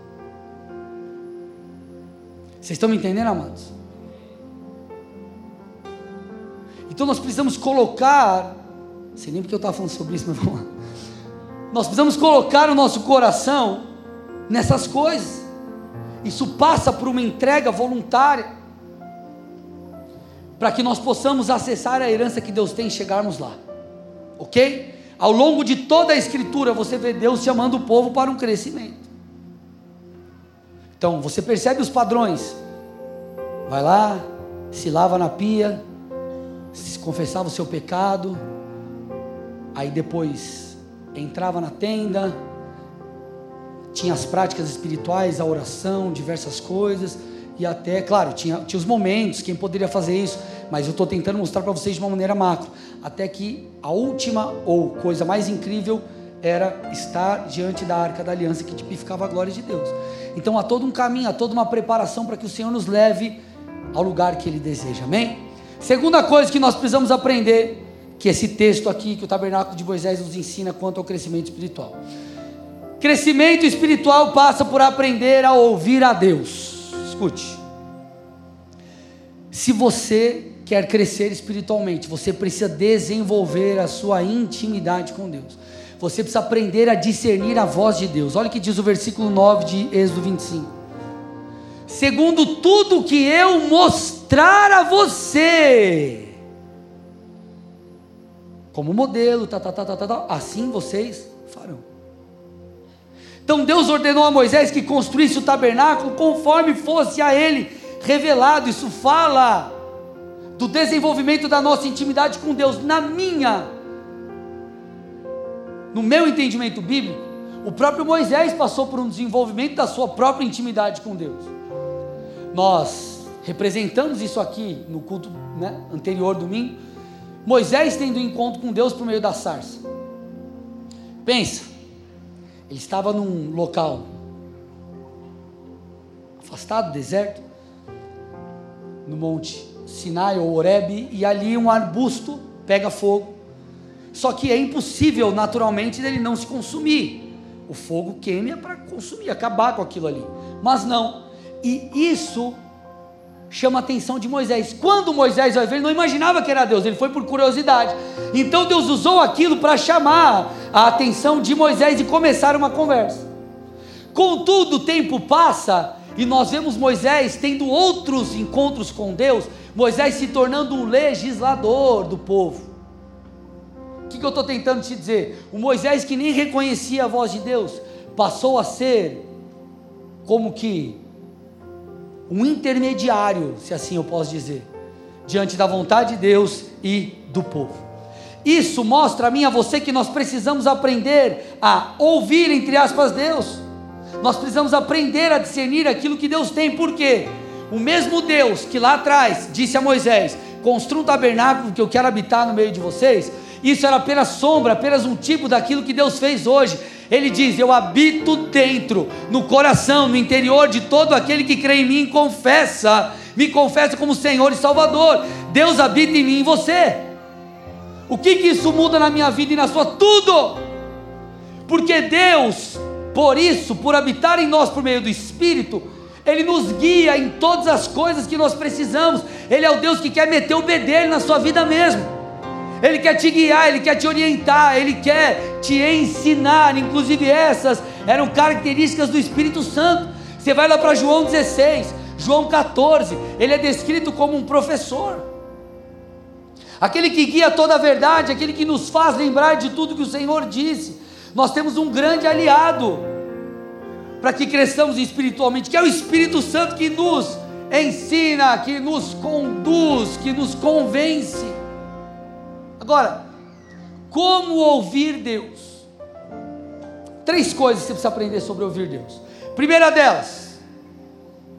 S1: Vocês estão me entendendo, amados? Então nós precisamos colocar, não sei nem porque eu estava falando sobre isso, mas vamos lá. Nós precisamos colocar o nosso coração nessas coisas. Isso passa por uma entrega voluntária. Para que nós possamos acessar a herança que Deus tem e chegarmos lá. Ok? Ao longo de toda a Escritura, você vê Deus chamando o povo para um crescimento. Então, você percebe os padrões. Vai lá, se lava na pia, se confessava o seu pecado, aí depois entrava na tenda, tinha as práticas espirituais, a oração, diversas coisas, e até, claro, tinha, tinha os momentos, quem poderia fazer isso, mas eu estou tentando mostrar para vocês de uma maneira macro, até que a última ou coisa mais incrível era estar diante da arca da aliança que tipificava a glória de Deus. Então há todo um caminho, há toda uma preparação para que o Senhor nos leve ao lugar que Ele deseja, amém? Segunda coisa que nós precisamos aprender, que esse texto aqui, que o tabernáculo de Moisés nos ensina quanto ao crescimento espiritual. Crescimento espiritual passa por aprender a ouvir a Deus. Escute. Se você quer crescer espiritualmente, você precisa desenvolver a sua intimidade com Deus. Você precisa aprender a discernir a voz de Deus. Olha o que diz o versículo 9 de Êxodo 25. Segundo tudo que eu mostrar a você, como modelo, tá, tá, tá, tá, tá, tá assim vocês farão. Então Deus ordenou a Moisés que construísse o tabernáculo conforme fosse a ele revelado. Isso fala do desenvolvimento da nossa intimidade com Deus. Na minha, no meu entendimento bíblico, o próprio Moisés passou por um desenvolvimento da sua própria intimidade com Deus. Nós representamos isso aqui no culto né, anterior domingo. Moisés tendo um encontro com Deus por meio da sarça. Pensa, ele estava num local afastado, deserto, no monte Sinai ou Horebe, e ali um arbusto pega fogo. Só que é impossível, naturalmente, dele não se consumir. O fogo queima para consumir, acabar com aquilo ali. Mas não. E isso chama a atenção de Moisés. Quando Moisés vai ver, ele não imaginava que era Deus, ele foi por curiosidade. Então Deus usou aquilo para chamar a atenção de Moisés e começar uma conversa. Contudo, o tempo passa e nós vemos Moisés tendo outros encontros com Deus, Moisés se tornando um legislador do povo. O que, que eu estou tentando te dizer? O Moisés que nem reconhecia a voz de Deus, passou a ser como que um intermediário, se assim eu posso dizer, diante da vontade de Deus e do povo. Isso mostra a mim a você que nós precisamos aprender a ouvir, entre aspas, Deus. Nós precisamos aprender a discernir aquilo que Deus tem, por quê? O mesmo Deus que lá atrás disse a Moisés: Construa um tabernáculo que eu quero habitar no meio de vocês. Isso era apenas sombra, apenas um tipo daquilo que Deus fez hoje. Ele diz: Eu habito dentro, no coração, no interior de todo aquele que crê em mim, confessa, me confessa como Senhor e Salvador. Deus habita em mim e em você. O que, que isso muda na minha vida e na sua? Tudo! Porque Deus, por isso, por habitar em nós por meio do Espírito, Ele nos guia em todas as coisas que nós precisamos. Ele é o Deus que quer meter o bedelho na sua vida mesmo. Ele quer te guiar, Ele quer te orientar, Ele quer te ensinar. Inclusive, essas eram características do Espírito Santo. Você vai lá para João 16, João 14, ele é descrito como um professor, aquele que guia toda a verdade, aquele que nos faz lembrar de tudo que o Senhor disse. Nós temos um grande aliado para que cresçamos espiritualmente, que é o Espírito Santo que nos ensina, que nos conduz, que nos convence. Agora, como ouvir Deus? Três coisas que você precisa aprender sobre ouvir Deus. Primeira delas,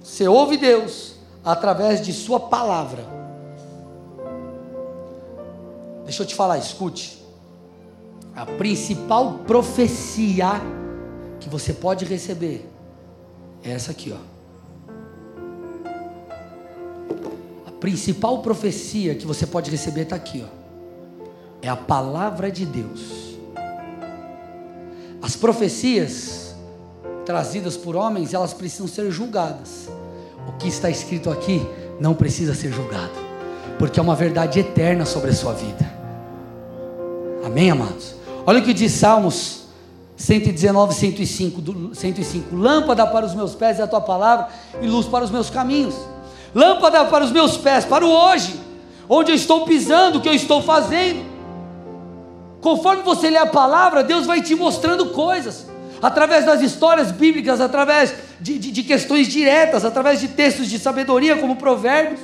S1: você ouve Deus através de Sua palavra. Deixa eu te falar, escute. A principal profecia que você pode receber é essa aqui, ó. A principal profecia que você pode receber está aqui, ó é a palavra de Deus. As profecias trazidas por homens, elas precisam ser julgadas. O que está escrito aqui não precisa ser julgado, porque é uma verdade eterna sobre a sua vida. Amém, amados? Olha o que diz Salmos 119, 105, 105. Lâmpada para os meus pés é a tua palavra e luz para os meus caminhos. Lâmpada para os meus pés, para o hoje, onde eu estou pisando, o que eu estou fazendo. Conforme você lê a palavra, Deus vai te mostrando coisas, através das histórias bíblicas, através de, de, de questões diretas, através de textos de sabedoria, como Provérbios.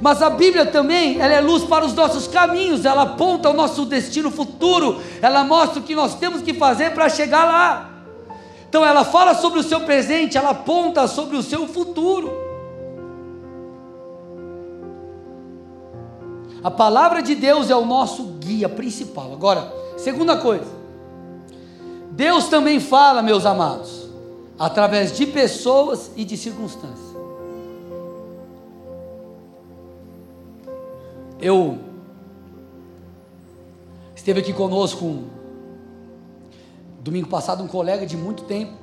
S1: Mas a Bíblia também, ela é luz para os nossos caminhos, ela aponta o nosso destino futuro, ela mostra o que nós temos que fazer para chegar lá. Então ela fala sobre o seu presente, ela aponta sobre o seu futuro. A palavra de Deus é o nosso guia principal. Agora, segunda coisa. Deus também fala, meus amados, através de pessoas e de circunstâncias. Eu esteve aqui conosco domingo passado um colega de muito tempo.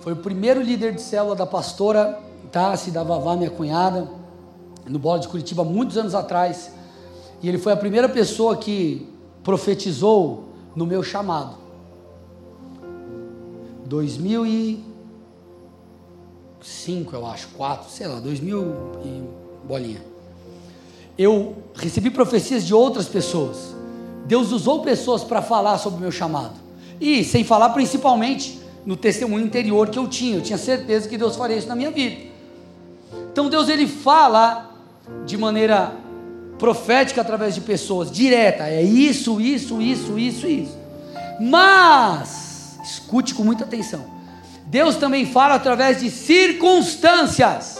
S1: Foi o primeiro líder de célula da pastora Tassi, da Vavá, minha cunhada, no Bola de Curitiba, muitos anos atrás. E ele foi a primeira pessoa que profetizou no meu chamado. 2005, eu acho, 4, sei lá, 2000 e bolinha. Eu recebi profecias de outras pessoas. Deus usou pessoas para falar sobre o meu chamado. E sem falar principalmente no testemunho interior que eu tinha. Eu tinha certeza que Deus faria isso na minha vida. Então Deus ele fala de maneira profética através de pessoas, direta, é isso, isso, isso, isso, isso. Mas, escute com muita atenção. Deus também fala através de circunstâncias.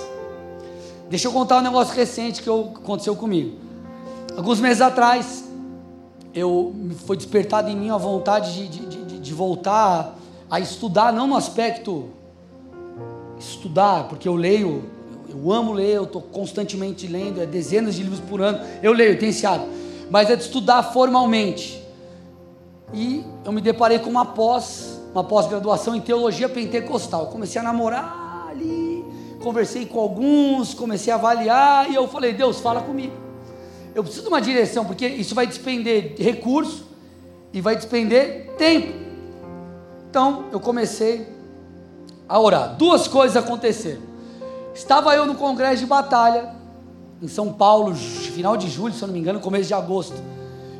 S1: Deixa eu contar um negócio recente que aconteceu comigo. Alguns meses atrás, eu foi despertado em mim a vontade de, de, de, de voltar a estudar, não no aspecto estudar, porque eu leio eu amo ler, eu estou constantemente lendo, é dezenas de livros por ano. Eu leio, eu tenho esse hábito. Mas é de estudar formalmente. E eu me deparei com uma pós, uma pós-graduação em teologia pentecostal. Comecei a namorar ali, conversei com alguns, comecei a avaliar, e eu falei, Deus, fala comigo. Eu preciso de uma direção, porque isso vai despender recurso e vai despender tempo. Então eu comecei a orar. Duas coisas aconteceram. Estava eu no congresso de batalha, em São Paulo, final de julho, se eu não me engano, começo de agosto.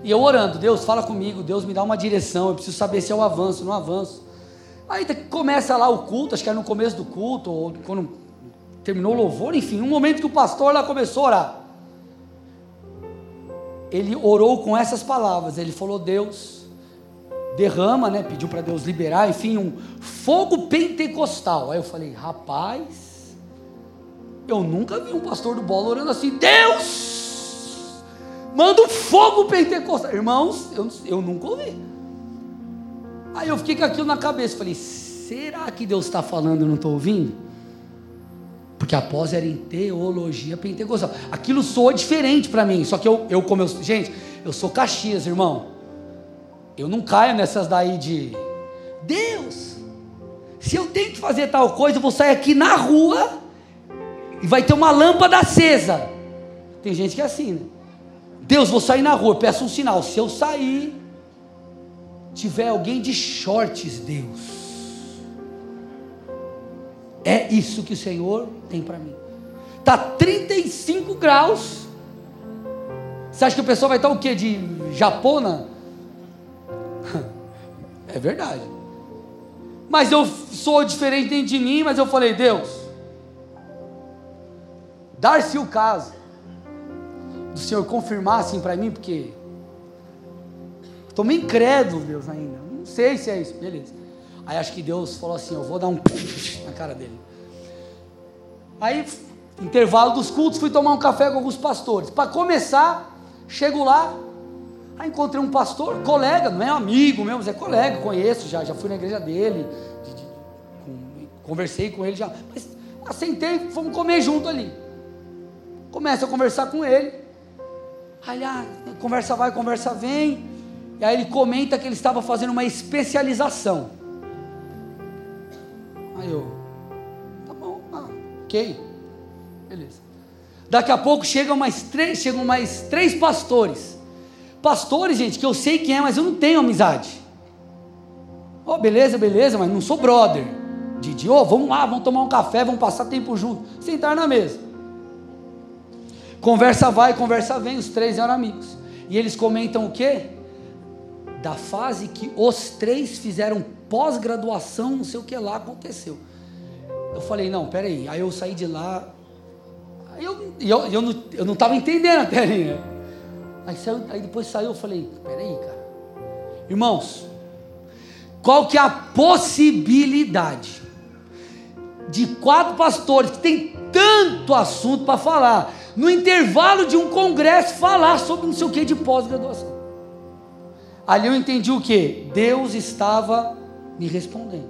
S1: E eu orando, Deus, fala comigo, Deus me dá uma direção, eu preciso saber se eu avanço, não avanço. Aí começa lá o culto, acho que era no começo do culto, ou quando terminou o louvor, enfim, um momento que o pastor lá começou a orar. Ele orou com essas palavras, ele falou: Deus, derrama, né? Pediu para Deus liberar, enfim, um fogo pentecostal. Aí eu falei: rapaz, eu nunca vi um pastor do bola orando assim: Deus, manda um fogo pentecostal. Irmãos, eu, eu nunca ouvi. Aí eu fiquei com aquilo na cabeça. Falei: será que Deus está falando e eu não estou ouvindo? Porque após era em teologia pentecostal. Aquilo soa diferente para mim. Só que eu, eu, como eu. Gente, eu sou Caxias, irmão. Eu não caio nessas daí de. Deus, se eu tenho que fazer tal coisa, eu vou sair aqui na rua e vai ter uma lâmpada acesa. Tem gente que é assim, né? Deus, vou sair na rua, peço um sinal. Se eu sair, tiver alguém de shorts, Deus. É isso que o Senhor tem para mim. Tá 35 graus. Você acha que o pessoal vai estar o quê? De japona? (laughs) É verdade. Mas eu sou diferente dentro de mim, mas eu falei, Deus, Dar-se o caso do Senhor confirmar assim para mim, porque estou meio incrédulo, Deus, ainda. Não sei se é isso, beleza. Aí acho que Deus falou assim: Eu vou dar um (laughs) na cara dele. Aí, intervalo dos cultos, fui tomar um café com alguns pastores. Para começar, chego lá, aí encontrei um pastor, colega, não é amigo mesmo, mas é colega, conheço já, já fui na igreja dele, de, de, conversei com ele já. Mas assentei, fomos comer junto ali. Começa a conversar com ele. Aí, ah, conversa vai, conversa vem. E aí ele comenta que ele estava fazendo uma especialização. Aí eu, tá bom, ah, ok, beleza. Daqui a pouco chegam mais três, chegam mais três pastores. Pastores, gente, que eu sei quem é, mas eu não tenho amizade. Oh, beleza, beleza, mas não sou brother. De oh, vamos lá, vamos tomar um café, vamos passar tempo junto. Sentar na mesa. Conversa vai, conversa vem, os três eram amigos. E eles comentam o quê? Da fase que os três fizeram pós-graduação, não sei o que lá aconteceu. Eu falei, não, peraí. Aí eu saí de lá. Aí eu, eu, eu, não, eu não estava entendendo até ali? Aí, saiu, aí depois saiu, eu falei, peraí, cara. Irmãos, qual que é a possibilidade de quatro pastores que tem tanto assunto para falar no intervalo de um congresso, falar sobre não sei o que de pós-graduação. Ali eu entendi o que? Deus estava me respondendo.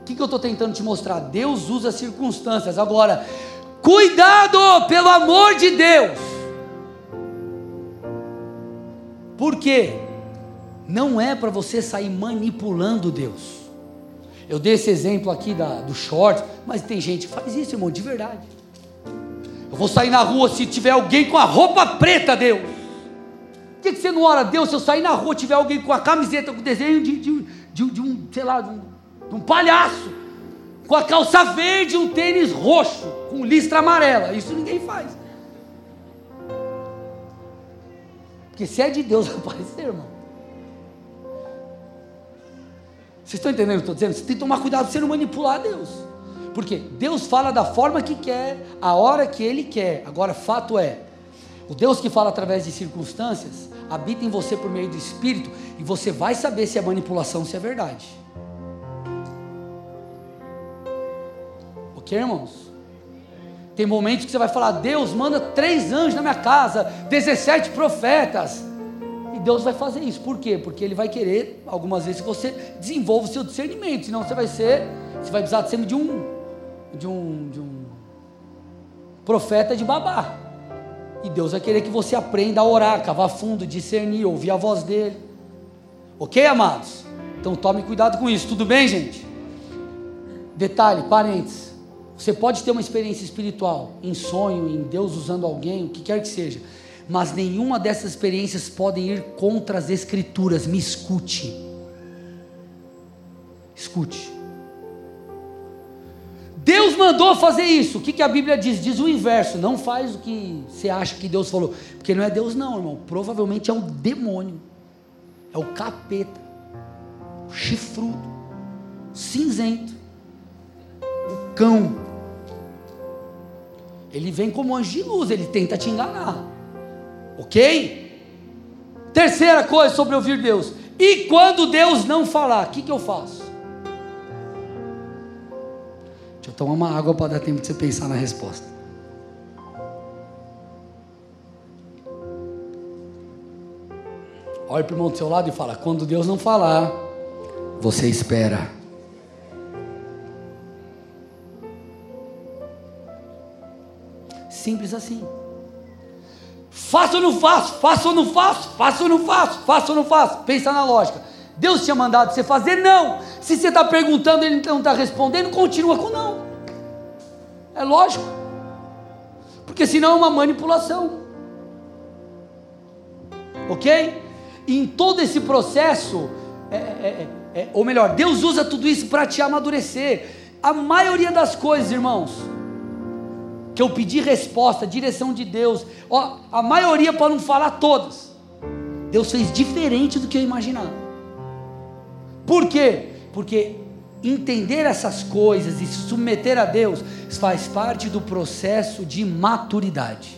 S1: O que, que eu estou tentando te mostrar? Deus usa circunstâncias. Agora, cuidado, pelo amor de Deus. Por quê? Não é para você sair manipulando Deus. Eu dei esse exemplo aqui da, do short, mas tem gente que faz isso, irmão, de verdade. Eu vou sair na rua se tiver alguém com a roupa preta, Deus. Por que, que você não ora a Deus se eu sair na rua tiver alguém com a camiseta com desenho de, de, de, de um, sei lá, de um, de um palhaço, com a calça verde e um tênis roxo, com listra amarela? Isso ninguém faz. Porque se é de Deus (laughs) aparecer, irmão. Vocês estão entendendo o que eu estou dizendo? Você tem que tomar cuidado para você não manipular Deus. Porque Deus fala da forma que quer, a hora que Ele quer. Agora, fato é, o Deus que fala através de circunstâncias, habita em você por meio do Espírito, e você vai saber se é manipulação, se é verdade. Ok, irmãos? Tem momentos que você vai falar: Deus manda três anjos na minha casa, 17 profetas. E Deus vai fazer isso. Por quê? Porque Ele vai querer, algumas vezes, que você desenvolva o seu discernimento. Senão você vai ser, você vai precisar sempre de um, de um, de um profeta de babá. E Deus vai querer que você aprenda a orar, cavar fundo, discernir, ouvir a voz dele. Ok, amados? Então tome cuidado com isso. Tudo bem, gente? Detalhe, parênteses. Você pode ter uma experiência espiritual, em sonho, em Deus usando alguém, o que quer que seja, mas nenhuma dessas experiências podem ir contra as Escrituras. Me escute. Escute. Deus mandou fazer isso. O que, que a Bíblia diz? Diz o inverso. Não faz o que você acha que Deus falou. Porque não é Deus, não, irmão. Provavelmente é o demônio. É o capeta. O chifrudo. Cinzento. O cão. Ele vem como anjo de luz, ele tenta te enganar. Ok? Terceira coisa sobre ouvir Deus. E quando Deus não falar, o que, que eu faço? Tomar uma água para dar tempo de você pensar na resposta. Olha para o irmão do seu lado e fala: quando Deus não falar, você espera. Simples assim. Faço ou não faço? Faço ou não faço? Faço ou não faço? Faço ou não faço? Pensa na lógica. Deus tinha mandado você fazer? Não. Se você está perguntando e ele não está respondendo, continua com não. É lógico. Porque senão é uma manipulação. Ok? E em todo esse processo, é, é, é, é ou melhor, Deus usa tudo isso para te amadurecer. A maioria das coisas, irmãos, que eu pedi resposta, direção de Deus, ó, a maioria para não falar todas, Deus fez diferente do que eu imaginava. Por quê? Porque entender essas coisas e se submeter a Deus faz parte do processo de maturidade.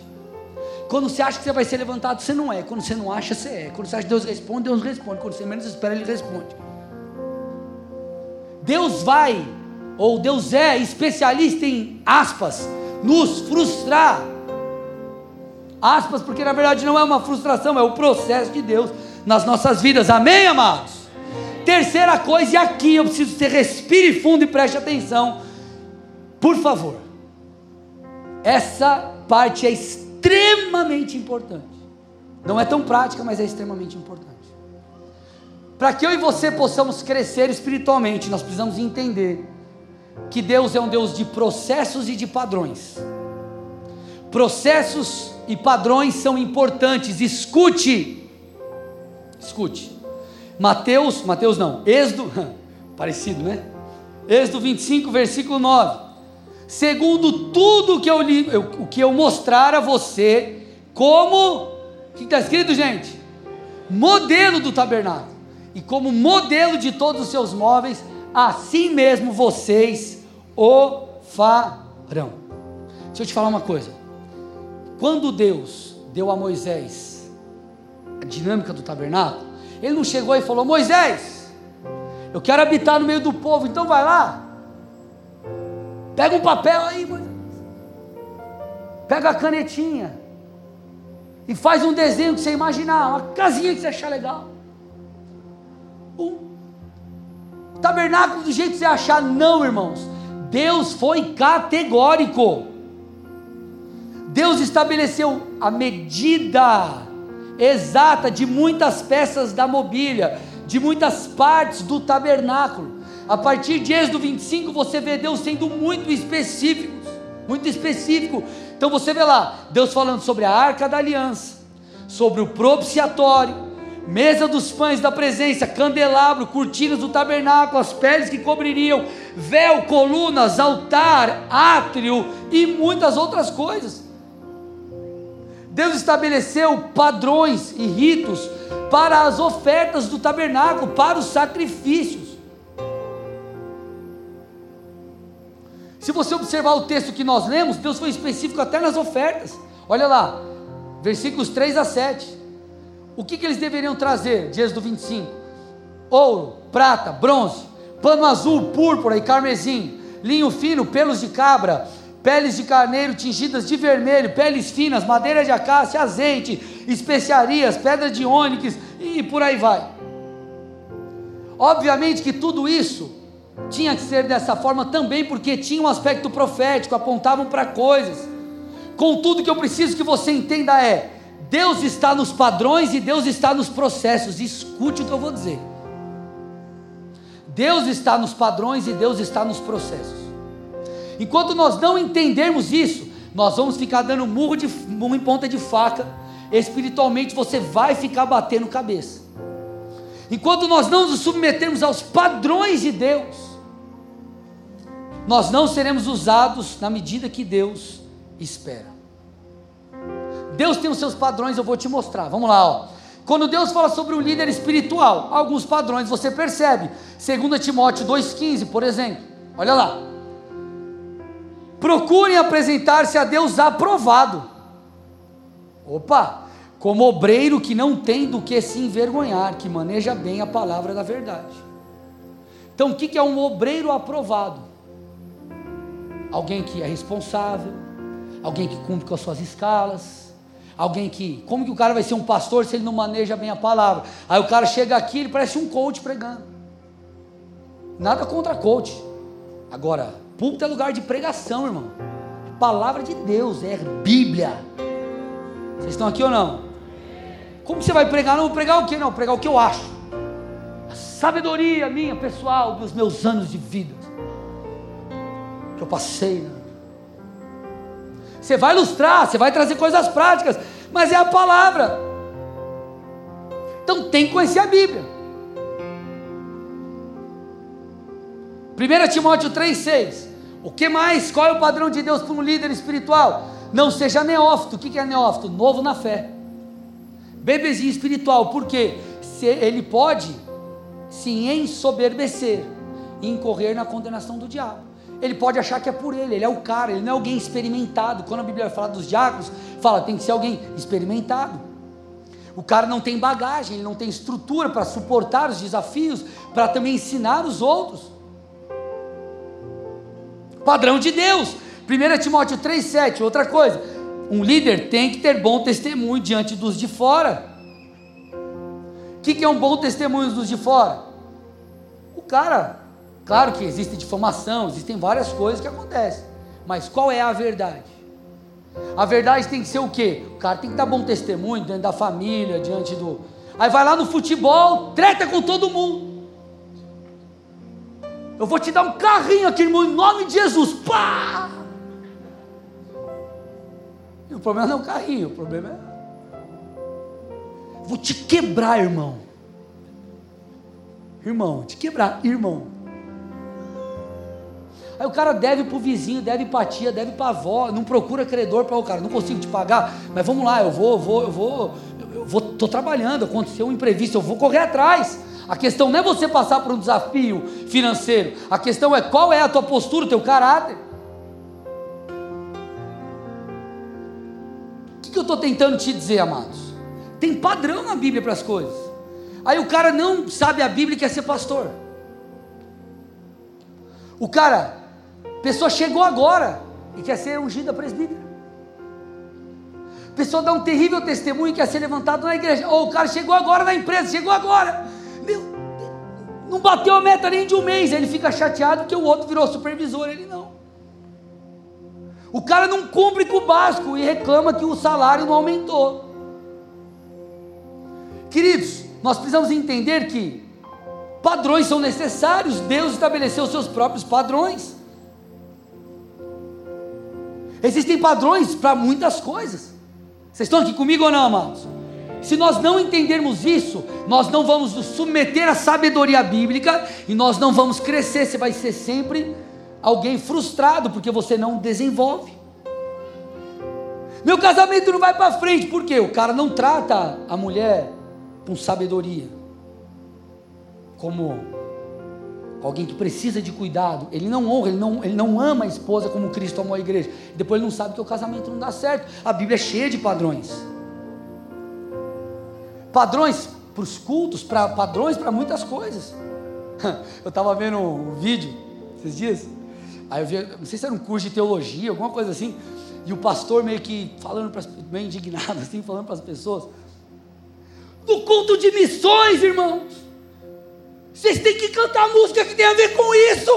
S1: Quando você acha que você vai ser levantado, você não é. Quando você não acha, você é. Quando você acha que Deus responde, Deus responde. Quando você menos espera, Ele responde. Deus vai, ou Deus é especialista em aspas, nos frustrar. Aspas, porque na verdade não é uma frustração, é o processo de Deus nas nossas vidas. Amém, amados? Terceira coisa, e aqui eu preciso que você respire fundo e preste atenção. Por favor. Essa parte é extremamente importante. Não é tão prática, mas é extremamente importante. Para que eu e você possamos crescer espiritualmente, nós precisamos entender que Deus é um Deus de processos e de padrões. Processos e padrões são importantes. Escute. Escute. Mateus, Mateus não, Êxodo, (laughs) parecido, né? Êxodo 25, versículo 9. Segundo tudo que eu li, o que eu mostrar a você, como, o que está escrito, gente? Modelo do tabernáculo. E como modelo de todos os seus móveis, assim mesmo vocês o farão. Deixa eu te falar uma coisa. Quando Deus deu a Moisés a dinâmica do tabernáculo, ele não chegou e falou: Moisés, eu quero habitar no meio do povo, então vai lá. Pega um papel aí, Moisés. Pega a canetinha. E faz um desenho que você imaginar, uma casinha que você achar legal. Um tabernáculo do jeito que você achar, não, irmãos. Deus foi categórico. Deus estabeleceu a medida exata de muitas peças da mobília, de muitas partes do tabernáculo. A partir de Êxodo 25, você vê Deus sendo muito específico, muito específico. Então você vê lá, Deus falando sobre a arca da aliança, sobre o propiciatório, mesa dos pães da presença, candelabro, cortinas do tabernáculo, as peles que cobririam, véu, colunas, altar, átrio e muitas outras coisas. Deus estabeleceu padrões e ritos para as ofertas do tabernáculo, para os sacrifícios. Se você observar o texto que nós lemos, Deus foi específico até nas ofertas. Olha lá, versículos 3 a 7. O que, que eles deveriam trazer, de Êxodo 25? Ouro, prata, bronze, pano azul, púrpura e carmesim, linho fino, pelos de cabra, peles de carneiro tingidas de vermelho, peles finas, madeira de acácia, azeite, especiarias, pedra de ônix e por aí vai. Obviamente que tudo isso tinha que ser dessa forma também, porque tinha um aspecto profético, apontavam para coisas. Contudo, o que eu preciso que você entenda é: Deus está nos padrões e Deus está nos processos. Escute o que eu vou dizer. Deus está nos padrões e Deus está nos processos. Enquanto nós não entendermos isso, nós vamos ficar dando murro, de, murro em ponta de faca. Espiritualmente você vai ficar batendo cabeça. Enquanto nós não nos submetermos aos padrões de Deus, nós não seremos usados na medida que Deus espera. Deus tem os seus padrões, eu vou te mostrar. Vamos lá, ó. Quando Deus fala sobre o líder espiritual, alguns padrões você percebe. 2 Timóteo 2,15, por exemplo. Olha lá. Procurem apresentar-se a Deus aprovado. Opa! Como obreiro que não tem do que se envergonhar, que maneja bem a palavra da verdade. Então, o que é um obreiro aprovado? Alguém que é responsável, alguém que cumpre com as suas escalas, alguém que. Como que o cara vai ser um pastor se ele não maneja bem a palavra? Aí o cara chega aqui, ele parece um coach pregando. Nada contra coach. Agora, púlpito é lugar de pregação, irmão. Palavra de Deus, é Bíblia. Vocês estão aqui ou não? Como você vai pregar? Não vou pregar o que? Não, pregar o que eu acho. A sabedoria minha, pessoal, dos meus anos de vida. Que eu passei. Né? Você vai ilustrar, você vai trazer coisas práticas, mas é a palavra. Então tem que conhecer a Bíblia. 1 Timóteo 3,6. O que mais? Qual é o padrão de Deus para um líder espiritual? Não seja neófito. O que é neófito? Novo na fé. Bebezinho espiritual. Por quê? Se ele pode se ensoberbecer e incorrer na condenação do diabo. Ele pode achar que é por ele, ele é o cara, ele não é alguém experimentado. Quando a Bíblia fala dos diáconos, fala tem que ser alguém experimentado. O cara não tem bagagem, ele não tem estrutura para suportar os desafios, para também ensinar os outros padrão de Deus. 1 Timóteo 3,7, outra coisa. Um líder tem que ter bom testemunho diante dos de fora. O que, que é um bom testemunho dos de fora? O cara, claro que existe difamação, existem várias coisas que acontecem, mas qual é a verdade? A verdade tem que ser o quê? O cara tem que dar bom testemunho diante da família, diante do. Aí vai lá no futebol, treta com todo mundo. Eu vou te dar um carrinho aqui, irmão, em nome de Jesus. Pá! E o problema não é o carrinho, o problema é. Vou te quebrar, irmão. Irmão, te quebrar, irmão. Aí o cara deve para o vizinho, deve para a tia, deve para a avó, não procura credor para o cara, não consigo te pagar, mas vamos lá, eu vou, eu vou, eu vou, eu vou, estou trabalhando, aconteceu um imprevisto, eu vou correr atrás. A questão não é você passar por um desafio financeiro. A questão é qual é a tua postura, o teu caráter. O que, eu estou tentando te dizer, amados? Tem padrão na Bíblia para as coisas. Aí o cara não sabe a Bíblia e quer ser pastor. O cara, pessoa chegou agora e quer ser ungida presbítero. A pessoa dá um terrível testemunho e quer ser levantado na igreja. Ou o cara chegou agora na empresa, chegou agora não bateu a meta nem de um mês, ele fica chateado porque o outro virou supervisor, ele não. O cara não cumpre com o básico e reclama que o salário não aumentou. Queridos, nós precisamos entender que padrões são necessários, Deus estabeleceu os seus próprios padrões. Existem padrões para muitas coisas. Vocês estão aqui comigo ou não, amados? Se nós não entendermos isso, nós não vamos nos submeter à sabedoria bíblica e nós não vamos crescer. Você vai ser sempre alguém frustrado porque você não desenvolve. Meu casamento não vai para frente, porque o cara não trata a mulher com sabedoria, como alguém que precisa de cuidado. Ele não honra, ele não, ele não ama a esposa como Cristo amou a igreja. Depois ele não sabe que o casamento não dá certo. A Bíblia é cheia de padrões. Padrões para os cultos, pra, padrões para muitas coisas. (laughs) Eu estava vendo um vídeo esses dias. Aí eu vi, não sei se era um curso de teologia, alguma coisa assim. E o pastor meio que falando para meio indignado (laughs) assim, falando para as pessoas. No culto de missões, irmãos. Vocês têm que cantar música que tem a ver com isso.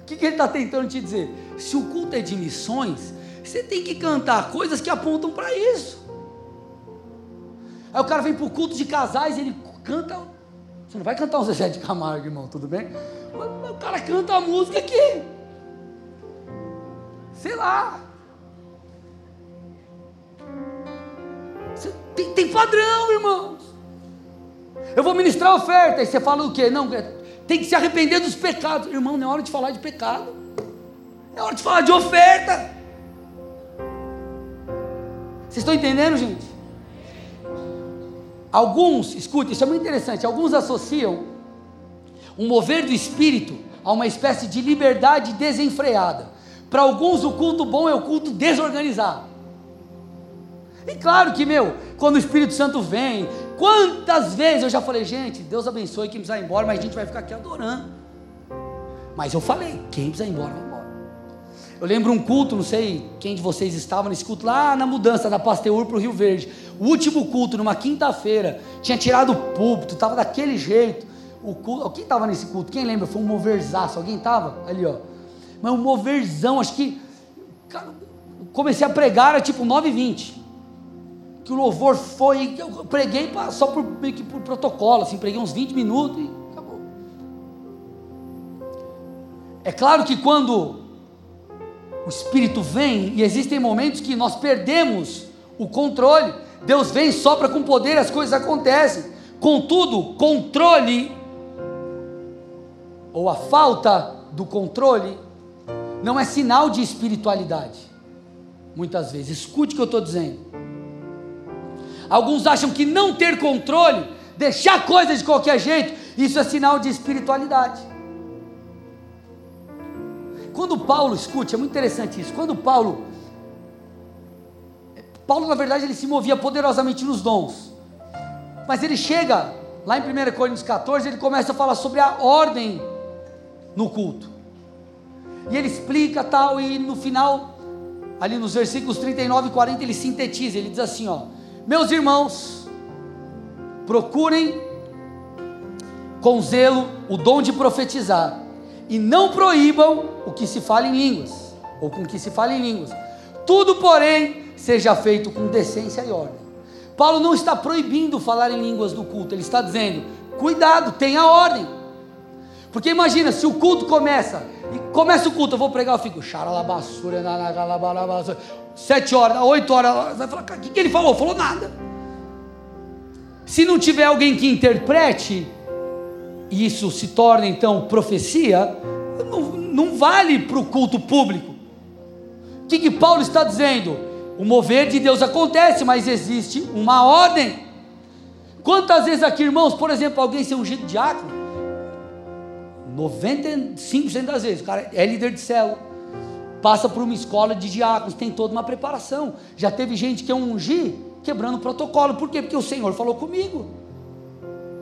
S1: O que, que ele está tentando te dizer? Se o culto é de missões, você tem que cantar coisas que apontam para isso. Aí o cara vem para o culto de casais e ele canta. Você não vai cantar um Zezé de Camargo, irmão, tudo bem? Mas o cara canta a música que. Sei lá. Tem, tem padrão, irmãos. Eu vou ministrar oferta. E você fala o quê? Não, é, tem que se arrepender dos pecados. Irmão, não é hora de falar de pecado. É hora de falar de oferta. Vocês estão entendendo, gente? Alguns, escute, isso é muito interessante. Alguns associam um mover do espírito a uma espécie de liberdade desenfreada. Para alguns, o culto bom é o culto desorganizado. E claro que, meu, quando o Espírito Santo vem, quantas vezes eu já falei, gente, Deus abençoe quem precisa ir embora, mas a gente vai ficar aqui adorando. Mas eu falei, quem precisa ir embora. Eu lembro um culto, não sei quem de vocês estava nesse culto, lá na mudança da Pasteur para o Rio Verde. O último culto, numa quinta-feira, tinha tirado o púlpito, estava daquele jeito. O culto, quem estava nesse culto? Quem lembra? Foi um moverzaço. Alguém estava? Ali, ó. Mas um moverzão, acho que. Comecei a pregar, era tipo 9h20 que o louvor foi, eu preguei pra, só por, por protocolo, assim, preguei uns 20 minutos e acabou. É claro que quando o Espírito vem, e existem momentos que nós perdemos o controle, Deus vem, sopra com poder, as coisas acontecem. Contudo, controle, ou a falta do controle, não é sinal de espiritualidade. Muitas vezes, escute o que eu estou dizendo. Alguns acham que não ter controle, deixar coisas de qualquer jeito, isso é sinal de espiritualidade. Quando Paulo, escute, é muito interessante isso. Quando Paulo, Paulo na verdade ele se movia poderosamente nos dons, mas ele chega lá em 1 Coríntios 14, ele começa a falar sobre a ordem no culto. E ele explica tal, e no final, ali nos versículos 39 e 40, ele sintetiza, ele diz assim: ó, meus irmãos, procurem com zelo o dom de profetizar e não proíbam o que se fala em línguas, ou com que se fala em línguas. Tudo, porém, seja feito com decência e ordem. Paulo não está proibindo falar em línguas do culto, ele está dizendo: cuidado, tenha ordem. Porque imagina, se o culto começa, e começa o culto, eu vou pregar, eu fico, xaralabassura, sete horas, oito horas, vai falar, o que, que ele falou? Falou nada. Se não tiver alguém que interprete, e isso se torna então profecia, não, não vale para o culto público. O que, que Paulo está dizendo? O mover de Deus acontece, mas existe uma ordem. Quantas vezes aqui, irmãos, por exemplo, alguém ser ungido diácono? 95% das vezes, o cara é líder de célula passa por uma escola de diáconos, tem toda uma preparação. Já teve gente que é um ungir quebrando o protocolo. Por quê? Porque o Senhor falou comigo.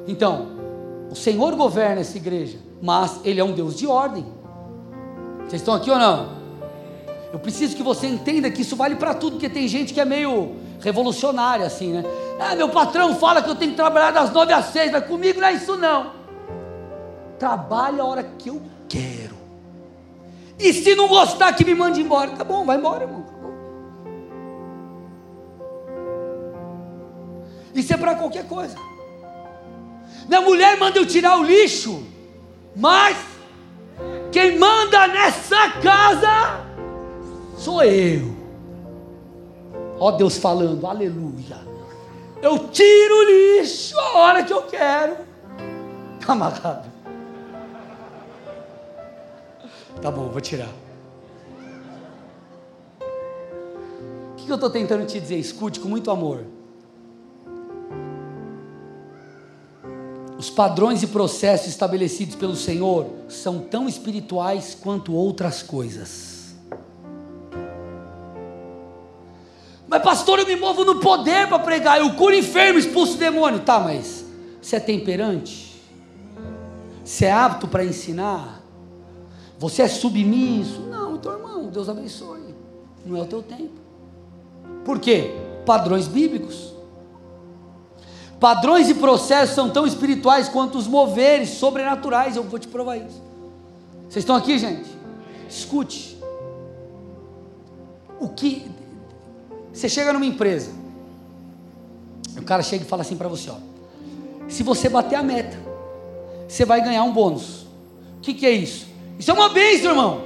S1: Então, o Senhor governa essa igreja, mas Ele é um Deus de ordem. Vocês estão aqui ou não? Eu preciso que você entenda que isso vale para tudo, porque tem gente que é meio revolucionária assim, né? Ah, meu patrão fala que eu tenho que trabalhar das nove às seis, mas comigo não é isso não. Trabalhe a hora que eu quero. E se não gostar, que me mande embora. Tá bom, vai embora, irmão. Isso é para qualquer coisa. Minha mulher manda eu tirar o lixo, mas quem manda nessa casa sou eu. Ó Deus falando, aleluia. Eu tiro o lixo a hora que eu quero. Camarada. Tá bom, vou tirar. O que eu estou tentando te dizer? Escute com muito amor. Os padrões e processos estabelecidos pelo Senhor são tão espirituais quanto outras coisas. Mas, pastor, eu me movo no poder para pregar, eu curo enfermo, expulso demônio. Tá, mas você é temperante? Você é apto para ensinar? Você é submisso? Não, então, irmão, Deus abençoe. Não é o teu tempo. Por quê? Padrões bíblicos. Padrões e processos são tão espirituais quanto os moveres sobrenaturais. Eu vou te provar isso. Vocês estão aqui, gente? Escute. O que. Você chega numa empresa. O cara chega e fala assim para você: ó, se você bater a meta, você vai ganhar um bônus. O que, que é isso? Isso é uma bênção, irmão.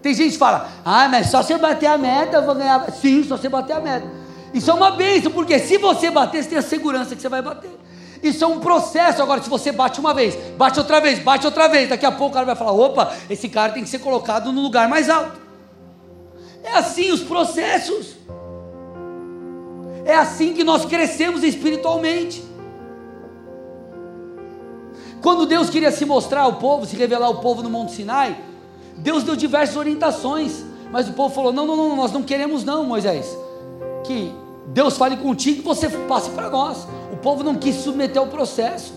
S1: Tem gente que fala: ah, mas só você bater a meta eu vou ganhar. Sim, só você bater a meta. Isso é uma bênção, porque se você bater, você tem a segurança que você vai bater. Isso é um processo. Agora, se você bate uma vez, bate outra vez, bate outra vez, daqui a pouco o cara vai falar: opa, esse cara tem que ser colocado no lugar mais alto. É assim os processos. É assim que nós crescemos espiritualmente. Quando Deus queria se mostrar ao povo, se revelar ao povo no Monte Sinai, Deus deu diversas orientações, mas o povo falou: não, não, não, nós não queremos, não, Moisés. Que Deus fale contigo e você passe para nós. O povo não quis submeter ao processo.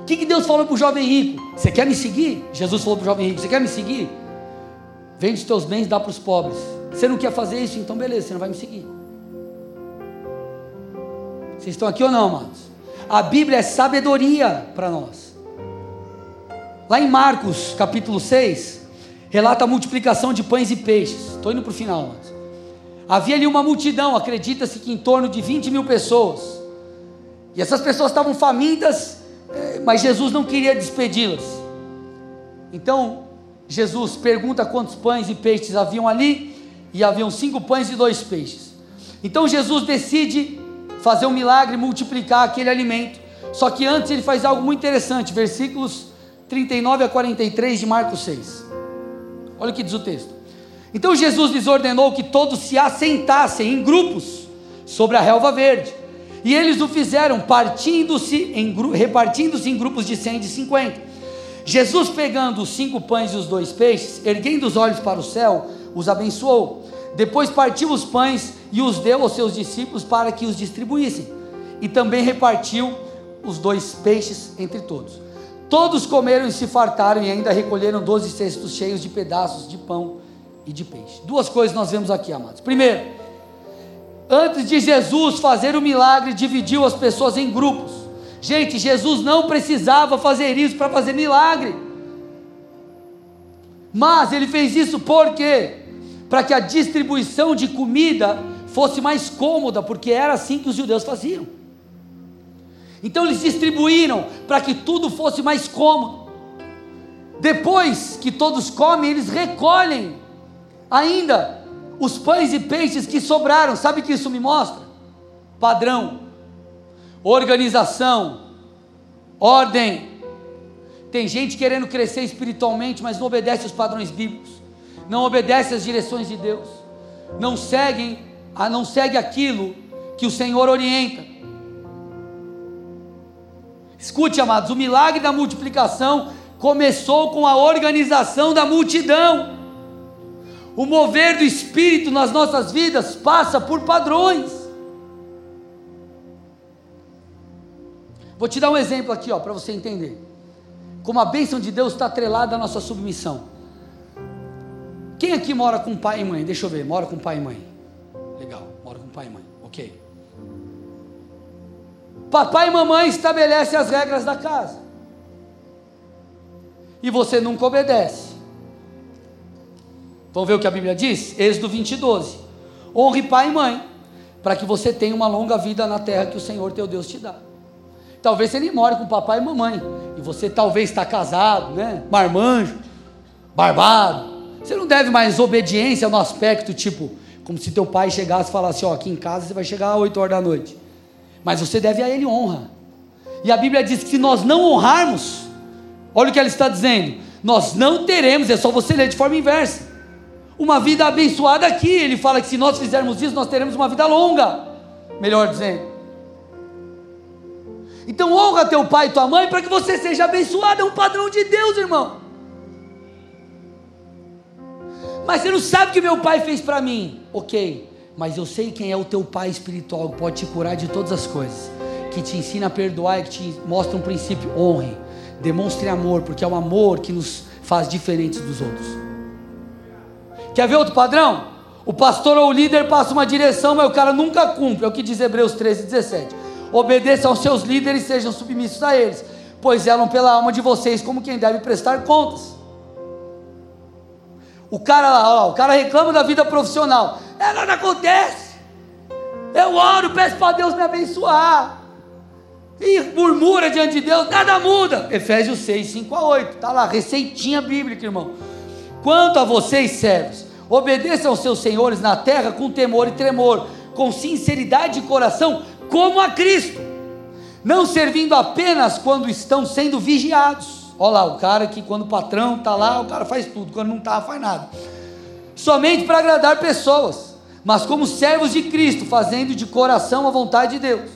S1: O que, que Deus falou para o jovem rico? Você quer me seguir? Jesus falou para o jovem rico: Você quer me seguir? Vende os teus bens e dá para os pobres. Você não quer fazer isso? Então beleza, você não vai me seguir. Vocês estão aqui ou não, amados? A Bíblia é sabedoria para nós. Lá em Marcos capítulo 6, relata a multiplicação de pães e peixes. Estou indo para o final, mas. Havia ali uma multidão, acredita-se que em torno de 20 mil pessoas. E essas pessoas estavam famintas, eh, mas Jesus não queria despedi-las. Então, Jesus pergunta quantos pães e peixes haviam ali, e haviam cinco pães e dois peixes. Então Jesus decide fazer um milagre, multiplicar aquele alimento. Só que antes ele faz algo muito interessante, versículos 39 a 43 de Marcos 6. Olha o que diz o texto. Então Jesus lhes ordenou que todos se assentassem em grupos sobre a relva verde. E eles o fizeram, partindo-se em, repartindo-se em grupos de cem e de cinquenta. Jesus, pegando os cinco pães e os dois peixes, erguendo os olhos para o céu, os abençoou. Depois partiu os pães e os deu aos seus discípulos para que os distribuíssem. E também repartiu os dois peixes entre todos. Todos comeram e se fartaram e ainda recolheram doze cestos cheios de pedaços de pão e de peixe. Duas coisas nós vemos aqui, amados. Primeiro, antes de Jesus fazer o milagre, dividiu as pessoas em grupos. Gente, Jesus não precisava fazer isso para fazer milagre. Mas ele fez isso por quê? Para que a distribuição de comida fosse mais cômoda, porque era assim que os judeus faziam. Então eles distribuíram para que tudo fosse mais cômodo. Depois que todos comem, eles recolhem ainda os pães e peixes que sobraram. Sabe o que isso me mostra? Padrão, organização, ordem. Tem gente querendo crescer espiritualmente, mas não obedece os padrões bíblicos, não obedece às direções de Deus, não seguem, não segue aquilo que o Senhor orienta. Escute, amados, o milagre da multiplicação começou com a organização da multidão. O mover do Espírito nas nossas vidas passa por padrões. Vou te dar um exemplo aqui, ó, para você entender. Como a bênção de Deus está atrelada à nossa submissão. Quem aqui mora com pai e mãe? Deixa eu ver, mora com pai e mãe. Legal, mora com pai e mãe. Ok. Papai e mamãe estabelecem as regras da casa. E você nunca obedece. Vamos ver o que a Bíblia diz? Êxodo 20, 12. Honre pai e mãe, para que você tenha uma longa vida na terra que o Senhor teu Deus te dá. Talvez nem more com papai e mamãe. E você talvez está casado, né? Marmanjo, barbado. Você não deve mais obediência no aspecto tipo, como se teu pai chegasse e falasse: Ó, aqui em casa você vai chegar às 8 horas da noite. Mas você deve a ele honra. E a Bíblia diz que se nós não honrarmos, olha o que ela está dizendo: nós não teremos, é só você ler de forma inversa, uma vida abençoada aqui. Ele fala que se nós fizermos isso, nós teremos uma vida longa, melhor dizendo. Então honra teu pai e tua mãe para que você seja abençoado, é um padrão de Deus, irmão. Mas você não sabe o que meu pai fez para mim. Ok, mas eu sei quem é o teu pai espiritual, que pode te curar de todas as coisas, que te ensina a perdoar e que te mostra um princípio: honre, demonstre amor, porque é o amor que nos faz diferentes dos outros. Quer ver outro padrão? O pastor ou o líder passa uma direção, mas o cara nunca cumpre, é o que diz Hebreus 13, 17. Obedeçam aos seus líderes e sejam submissos a eles, pois elam pela alma de vocês como quem deve prestar contas. O cara lá, ó, o cara reclama da vida profissional. É, nada acontece. Eu oro, peço para Deus me abençoar. E murmura diante de Deus, nada muda. Efésios 6, 5 a 8. Está lá, receitinha bíblica, irmão. Quanto a vocês, servos, obedeçam aos seus senhores na terra com temor e tremor, com sinceridade de coração, como a Cristo. Não servindo apenas quando estão sendo vigiados Olha lá, o cara que quando o patrão está lá, o cara faz tudo, quando não está, faz nada. Somente para agradar pessoas, mas como servos de Cristo, fazendo de coração a vontade de Deus.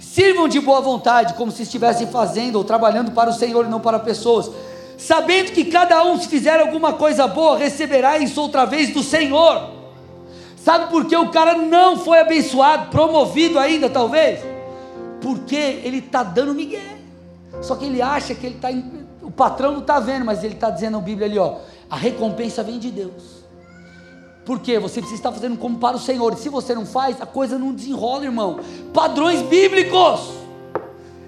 S1: Sirvam de boa vontade, como se estivessem fazendo ou trabalhando para o Senhor e não para pessoas, sabendo que cada um, se fizer alguma coisa boa, receberá isso outra vez do Senhor. Sabe por que o cara não foi abençoado, promovido ainda, talvez? Porque ele está dando migué. Só que ele acha que ele está o patrão não está vendo, mas ele está dizendo na Bíblia ali, ó, a recompensa vem de Deus. Porque você precisa estar fazendo como para o Senhor. E se você não faz, a coisa não desenrola, irmão. Padrões bíblicos.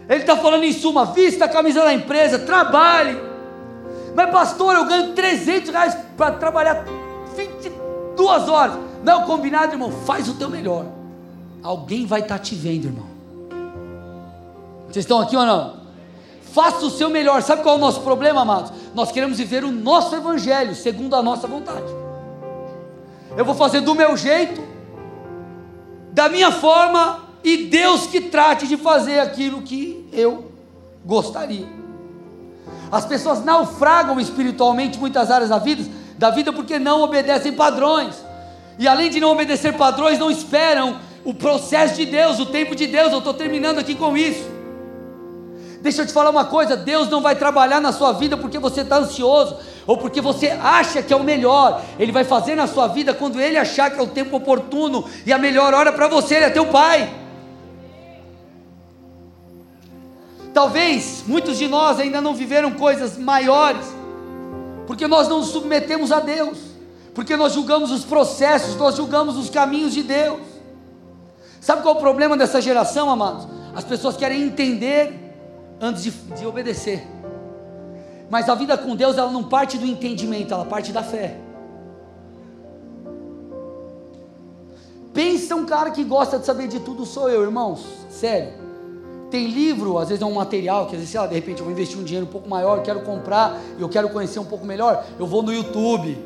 S1: Ele está falando em suma, vista a camisa da empresa, trabalhe. Mas pastor, eu ganho 300 reais para trabalhar 22 horas. Não, combinado, irmão, faz o teu melhor. Alguém vai estar tá te vendo, irmão. Vocês estão aqui ou não? Faça o seu melhor. Sabe qual é o nosso problema, amados? Nós queremos viver o nosso evangelho segundo a nossa vontade. Eu vou fazer do meu jeito, da minha forma, e Deus que trate de fazer aquilo que eu gostaria. As pessoas naufragam espiritualmente muitas áreas da vida, da vida porque não obedecem padrões. E além de não obedecer padrões, não esperam o processo de Deus, o tempo de Deus. Eu estou terminando aqui com isso. Deixa eu te falar uma coisa: Deus não vai trabalhar na sua vida porque você está ansioso ou porque você acha que é o melhor. Ele vai fazer na sua vida quando Ele achar que é o tempo oportuno e a melhor hora para você. Ele é teu Pai. Talvez muitos de nós ainda não viveram coisas maiores, porque nós não nos submetemos a Deus, porque nós julgamos os processos, nós julgamos os caminhos de Deus. Sabe qual é o problema dessa geração, amados? As pessoas querem entender antes de, de obedecer. Mas a vida com Deus, ela não parte do entendimento, ela parte da fé. Pensa um cara que gosta de saber de tudo, sou eu, irmãos. Sério. Tem livro, às vezes é um material, que às vezes, sei lá, de repente eu vou investir um dinheiro um pouco maior, quero comprar, eu quero conhecer um pouco melhor. Eu vou no YouTube,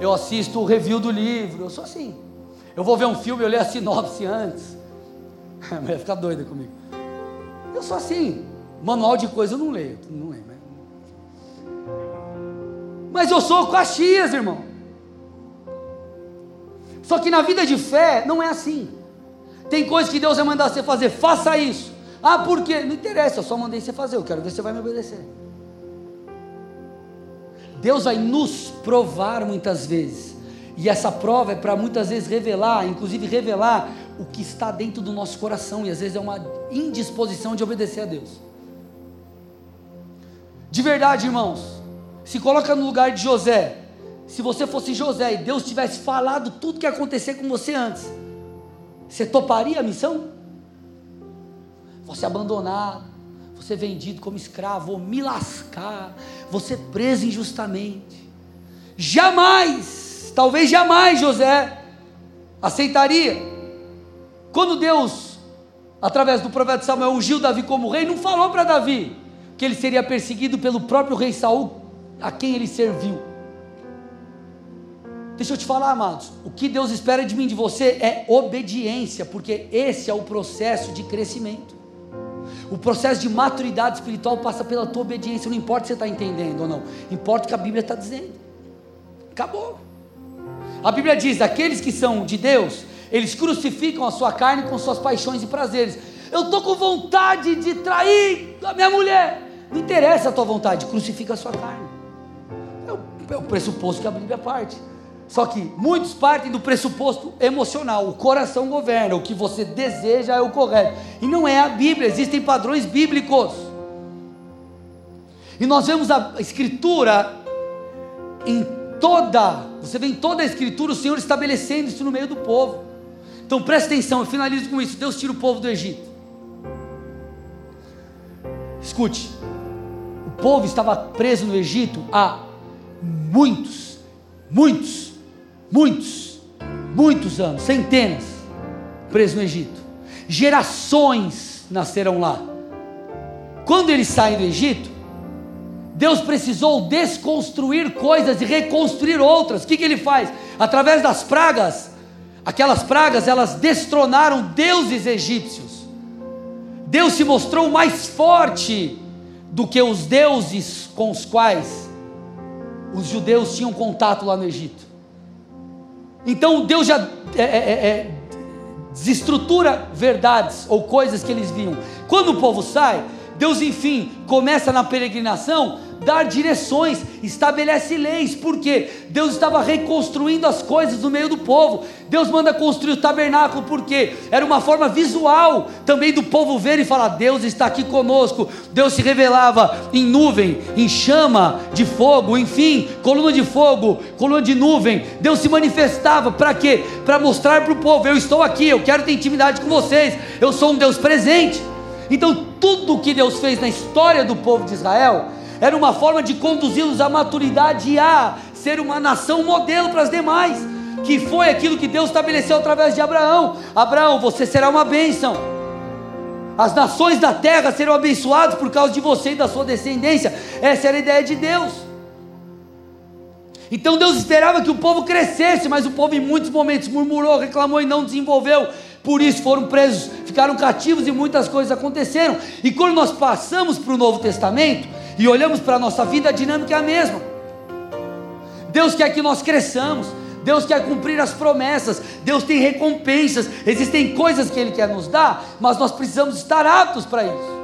S1: eu assisto o review do livro, eu sou assim. Eu vou ver um filme, eu leio a sinopse antes. (laughs) A mulher doida comigo. Eu sou assim. Manual de coisa eu não leio, não leio. Mas eu sou Caxias, irmão. Só que na vida de fé não é assim. Tem coisas que Deus vai mandar você fazer, faça isso. Ah, por quê? Não interessa, eu só mandei você fazer, eu quero ver se você vai me obedecer. Deus vai nos provar muitas vezes. E essa prova é para muitas vezes revelar, inclusive revelar o que está dentro do nosso coração. E às vezes é uma indisposição de obedecer a Deus. De verdade, irmãos, se coloca no lugar de José. Se você fosse José e Deus tivesse falado tudo que ia acontecer com você antes, você toparia a missão? Você abandonado, você vendido como escravo, ou me lascar, você preso injustamente. Jamais, talvez jamais José aceitaria. Quando Deus, através do profeta Samuel, ungiu Davi como rei, não falou para Davi: que ele seria perseguido pelo próprio rei Saul, a quem ele serviu. Deixa eu te falar, amados, o que Deus espera de mim, de você, é obediência, porque esse é o processo de crescimento. O processo de maturidade espiritual passa pela tua obediência, não importa se você está entendendo ou não, importa o que a Bíblia está dizendo. Acabou. A Bíblia diz: aqueles que são de Deus, eles crucificam a sua carne com suas paixões e prazeres. Eu estou com vontade de trair a minha mulher. Não interessa a tua vontade, crucifica a sua carne. É o, é o pressuposto que a Bíblia parte. Só que muitos partem do pressuposto emocional, o coração governa, o que você deseja é o correto. E não é a Bíblia, existem padrões bíblicos. E nós vemos a Escritura em toda, você vê em toda a Escritura o Senhor estabelecendo isso no meio do povo. Então preste atenção, eu finalizo com isso. Deus tira o povo do Egito. Escute, o povo estava preso no Egito há muitos, muitos muitos, muitos anos, centenas, preso no Egito. Gerações nasceram lá. Quando eles saem do Egito, Deus precisou desconstruir coisas e reconstruir outras. O que, que ele faz? Através das pragas, aquelas pragas, elas destronaram deuses egípcios. Deus se mostrou mais forte do que os deuses com os quais os judeus tinham contato lá no Egito. Então Deus já é, é, é, é, desestrutura verdades ou coisas que eles viam. Quando o povo sai, Deus enfim começa na peregrinação dar direções, estabelece leis, porque Deus estava reconstruindo as coisas no meio do povo. Deus manda construir o tabernáculo, porque era uma forma visual também do povo ver e falar: Deus está aqui conosco. Deus se revelava em nuvem, em chama de fogo, enfim, coluna de fogo, coluna de nuvem. Deus se manifestava para quê? Para mostrar para o povo: Eu estou aqui, eu quero ter intimidade com vocês, eu sou um Deus presente. Então, tudo que Deus fez na história do povo de Israel era uma forma de conduzi-los à maturidade e a ser uma nação modelo para as demais, que foi aquilo que Deus estabeleceu através de Abraão: Abraão, você será uma bênção. As nações da terra serão abençoadas por causa de você e da sua descendência. Essa era a ideia de Deus. Então Deus esperava que o povo crescesse, mas o povo em muitos momentos murmurou, reclamou e não desenvolveu. Por isso foram presos, ficaram cativos e muitas coisas aconteceram. E quando nós passamos para o Novo Testamento, e olhamos para a nossa vida, a dinâmica é a mesma. Deus quer que nós cresçamos, Deus quer cumprir as promessas, Deus tem recompensas, existem coisas que Ele quer nos dar, mas nós precisamos estar aptos para isso.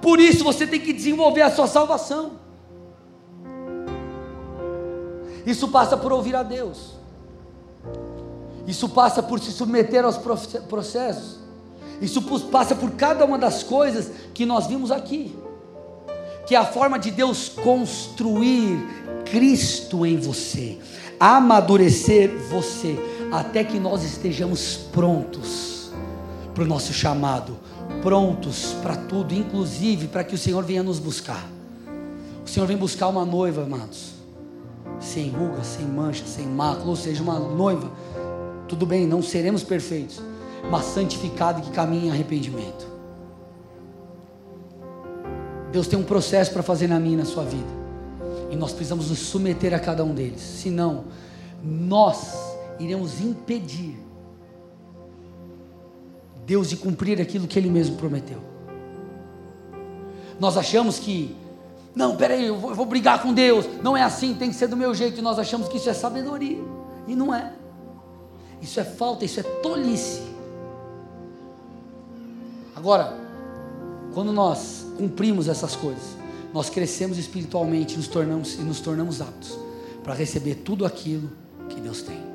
S1: Por isso você tem que desenvolver a sua salvação. Isso passa por ouvir a Deus. Isso passa por se submeter aos processos. Isso passa por cada uma das coisas que nós vimos aqui que é a forma de Deus construir Cristo em você, amadurecer você, até que nós estejamos prontos para o nosso chamado, prontos para tudo, inclusive para que o Senhor venha nos buscar. O Senhor vem buscar uma noiva, amados, sem ruga, sem mancha, sem mácula, ou seja, uma noiva. Tudo bem, não seremos perfeitos, mas santificado que caminha em arrependimento. Deus tem um processo para fazer na minha e na sua vida. E nós precisamos nos submeter a cada um deles. Senão, nós iremos impedir Deus de cumprir aquilo que Ele mesmo prometeu. Nós achamos que, não, peraí, eu vou, eu vou brigar com Deus. Não é assim, tem que ser do meu jeito. E nós achamos que isso é sabedoria. E não é. Isso é falta, isso é tolice. Agora, quando nós cumprimos essas coisas, nós crescemos espiritualmente nos tornamos, e nos tornamos aptos para receber tudo aquilo que Deus tem.